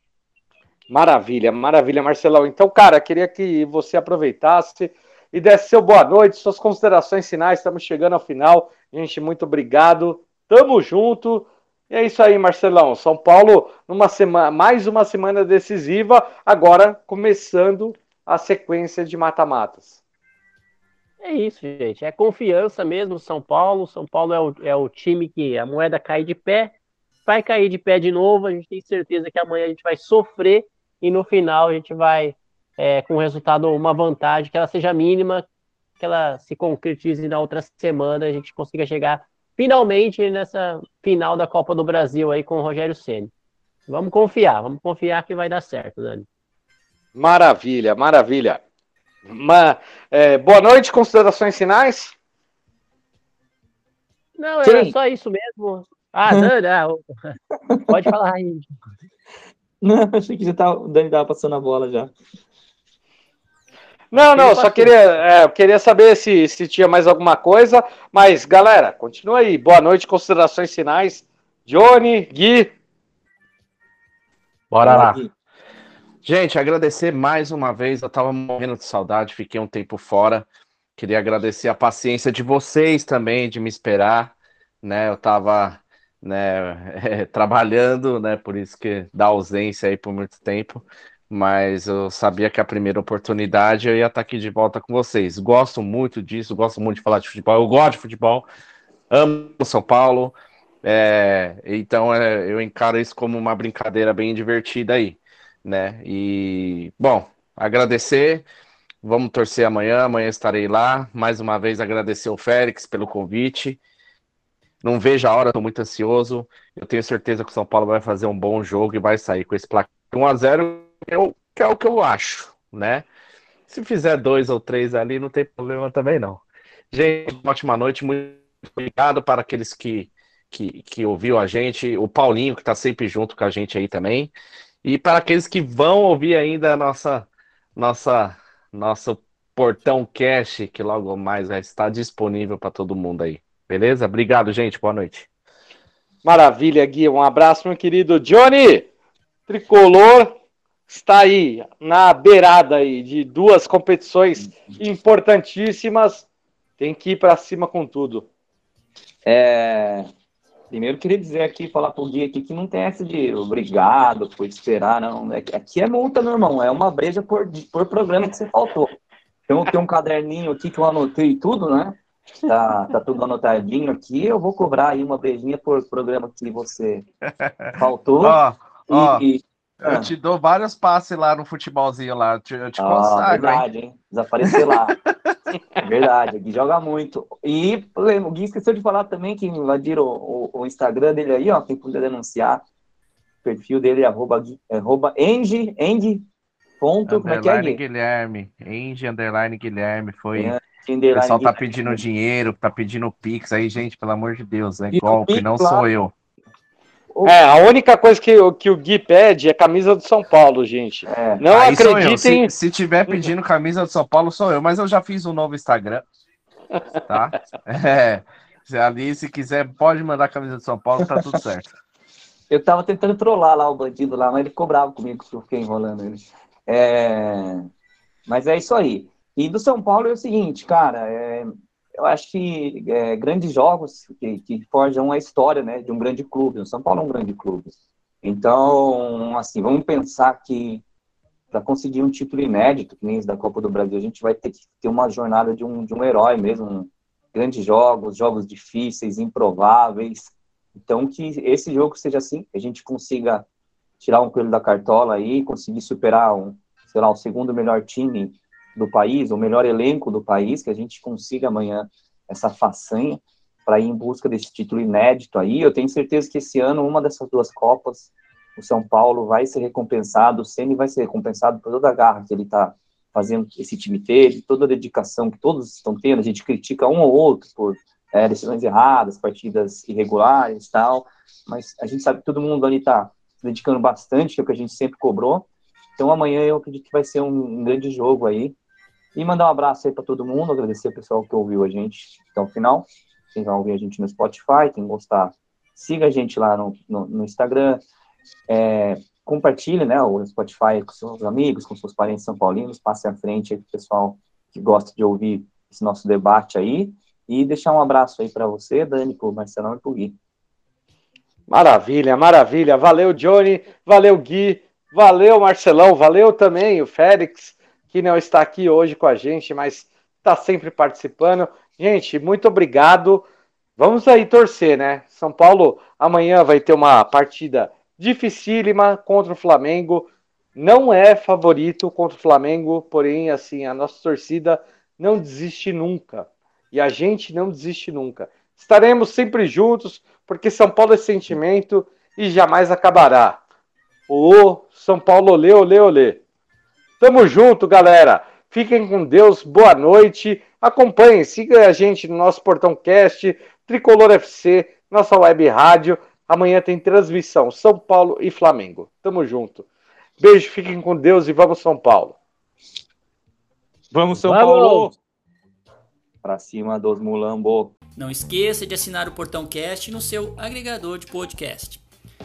Maravilha, maravilha, Marcelão. Então, cara, queria que você aproveitasse e desse seu boa noite, suas considerações finais. Estamos chegando ao final. Gente, muito obrigado. Tamo junto. E é isso aí, Marcelão. São Paulo, numa semana, mais uma semana decisiva, agora começando a sequência de mata-matas. É isso, gente. É confiança mesmo, São Paulo. São Paulo é o, é o time que a moeda cai de pé, vai cair de pé de novo. A gente tem certeza que amanhã a gente vai sofrer e no final a gente vai, é, com o resultado, uma vantagem, que ela seja mínima, que ela se concretize na outra semana, a gente consiga chegar finalmente nessa final da Copa do Brasil aí com o Rogério Ceni. Vamos confiar, vamos confiar que vai dar certo, Dani. Maravilha, maravilha. Uma, é, boa noite, considerações finais? Não, era Sim. só isso mesmo. Ah, Dani, ah, pode falar aí. Não, achei que já tava, o Dani estava passando a bola já. Não, não, só queria, é, queria saber se, se tinha mais alguma coisa, mas galera, continua aí. Boa noite, considerações finais. Johnny, Gui. Bora lá. Gui. Gente, agradecer mais uma vez. Eu tava morrendo de saudade, fiquei um tempo fora. Queria agradecer a paciência de vocês também, de me esperar. Né, eu tava né, é, [laughs] trabalhando, né, por isso que dá ausência aí por muito tempo. Mas eu sabia que a primeira oportunidade eu ia estar aqui de volta com vocês. Gosto muito disso, gosto muito de falar de futebol. Eu gosto de futebol, amo São Paulo. É, então é, eu encaro isso como uma brincadeira bem divertida aí né? E, bom, agradecer. Vamos torcer amanhã, amanhã estarei lá. Mais uma vez agradecer ao Félix pelo convite. Não vejo a hora, estou muito ansioso. Eu tenho certeza que o São Paulo vai fazer um bom jogo e vai sair com esse placar 1 a 0 que é o que eu acho, né? Se fizer dois ou três ali, não tem problema também, não. Gente, ótima noite, muito obrigado para aqueles que, que, que ouviu a gente, o Paulinho, que está sempre junto com a gente aí também, e para aqueles que vão ouvir ainda a nossa, nossa, nosso Portão Cash, que logo mais vai estar disponível para todo mundo aí. Beleza? Obrigado, gente. Boa noite. Maravilha, Gui. Um abraço, meu querido Johnny. Tricolor está aí na beirada aí de duas competições importantíssimas. Tem que ir para cima com tudo. É, Primeiro, queria dizer aqui, falar pro Gui aqui que não tem essa de obrigado por esperar, não. É aqui é multa, meu irmão. É uma breja por, por programa que você faltou. Então, tem um caderninho aqui que eu anotei tudo, né? Tá, tá tudo anotadinho aqui. Eu vou cobrar aí uma beijinha por programa que você faltou. [laughs] Ó, ó, e, eu Ah. te dou vários passes lá no futebolzinho lá. Eu te, eu te Ah, consagro, hein? verdade, hein? Desaparecer lá. verdade, o Gui joga muito. E o Gui esqueceu de falar também que invadiram o, o, o Instagram dele aí, ó. Quem puder denunciar, o perfil dele é arroba, é arroba Engie, Engie, ponto, como é que é, Gui? Guilherme. Enge Underline Guilherme. Foi. É, O pessoal tá pedindo dinheiro, tá pedindo Pix aí, gente, pelo amor de Deus. É E golpe, não lá- sou eu. É, a única coisa que, o- que o Gui pede é camisa do São Paulo, gente. É, Não Aí sou eu. acreditem. Se, se tiver pedindo camisa do São Paulo, sou eu. Mas eu já fiz um novo Instagram. Tá? [laughs] É. Se ali, se quiser, pode mandar camisa do São Paulo, tá tudo certo. Eu tava tentando trollar lá o bandido lá, mas ele ficou bravo comigo que eu fiquei enrolando ele. É, Mas é isso aí. E do São Paulo é o seguinte, cara, é, eu acho que é, grandes jogos que, que forjam a história né, de um grande clube. O São Paulo é um grande clube. Então, assim, vamos pensar que para conseguir um título inédito, que nem esse da Copa do Brasil, a gente vai ter que ter uma jornada de um, de um herói mesmo. grandes jogos, jogos difíceis, improváveis. Então, que esse jogo seja assim, que a gente consiga tirar um coelho da cartola aí, conseguir superar um, sei lá, o segundo melhor time do país, o melhor elenco do país, que a gente consiga amanhã essa façanha para ir em busca desse título inédito aí. Eu tenho certeza que esse ano, uma dessas duas Copas, o São Paulo vai ser recompensado, o Ceni vai ser recompensado por toda a garra que ele está fazendo esse time teve, toda a dedicação que todos estão tendo. A gente critica um ou outro por é, decisões erradas, partidas irregulares tal, mas a gente sabe que todo mundo ali está se dedicando bastante, que é o que a gente sempre cobrou. Então amanhã eu acredito que vai ser um grande jogo aí. E mandar um abraço aí para todo mundo, agradecer o pessoal que ouviu a gente até o final. Quem vai ouvir a gente no Spotify, quem gostar, siga a gente lá no, no, no Instagram. É, compartilhe né, o Spotify com seus amigos, com seus parentes são paulinos, passe à frente aí pro pessoal que gosta de ouvir esse nosso debate aí. E deixar um abraço aí para você, Dani, pro Marcelão e pro Gui. Maravilha, maravilha. Valeu, Johnny. Valeu, Gui. Valeu, Marcelão. Valeu também o Félix, que não está aqui hoje com a gente, mas está sempre participando. Gente, muito obrigado. Vamos aí torcer, né? São Paulo amanhã vai ter uma partida dificílima contra o Flamengo. Não é favorito contra o Flamengo, porém, assim, a nossa torcida não desiste nunca. E a gente não desiste nunca. Estaremos sempre juntos, porque São Paulo é sentimento e jamais acabará. Ô, São Paulo, olê, olê, olê. Tamo junto, galera. Fiquem com Deus, boa noite. Acompanhem, siga a gente no nosso Portão Cast, Tricolor FC, nossa web rádio. Amanhã tem transmissão São Paulo e Flamengo. Tamo junto. Beijo, fiquem com Deus e vamos São Paulo. Vamos, São Vamos! Paulo! Pra cima dos mulambo. Não esqueça de assinar o Portão Cast no seu agregador de podcast.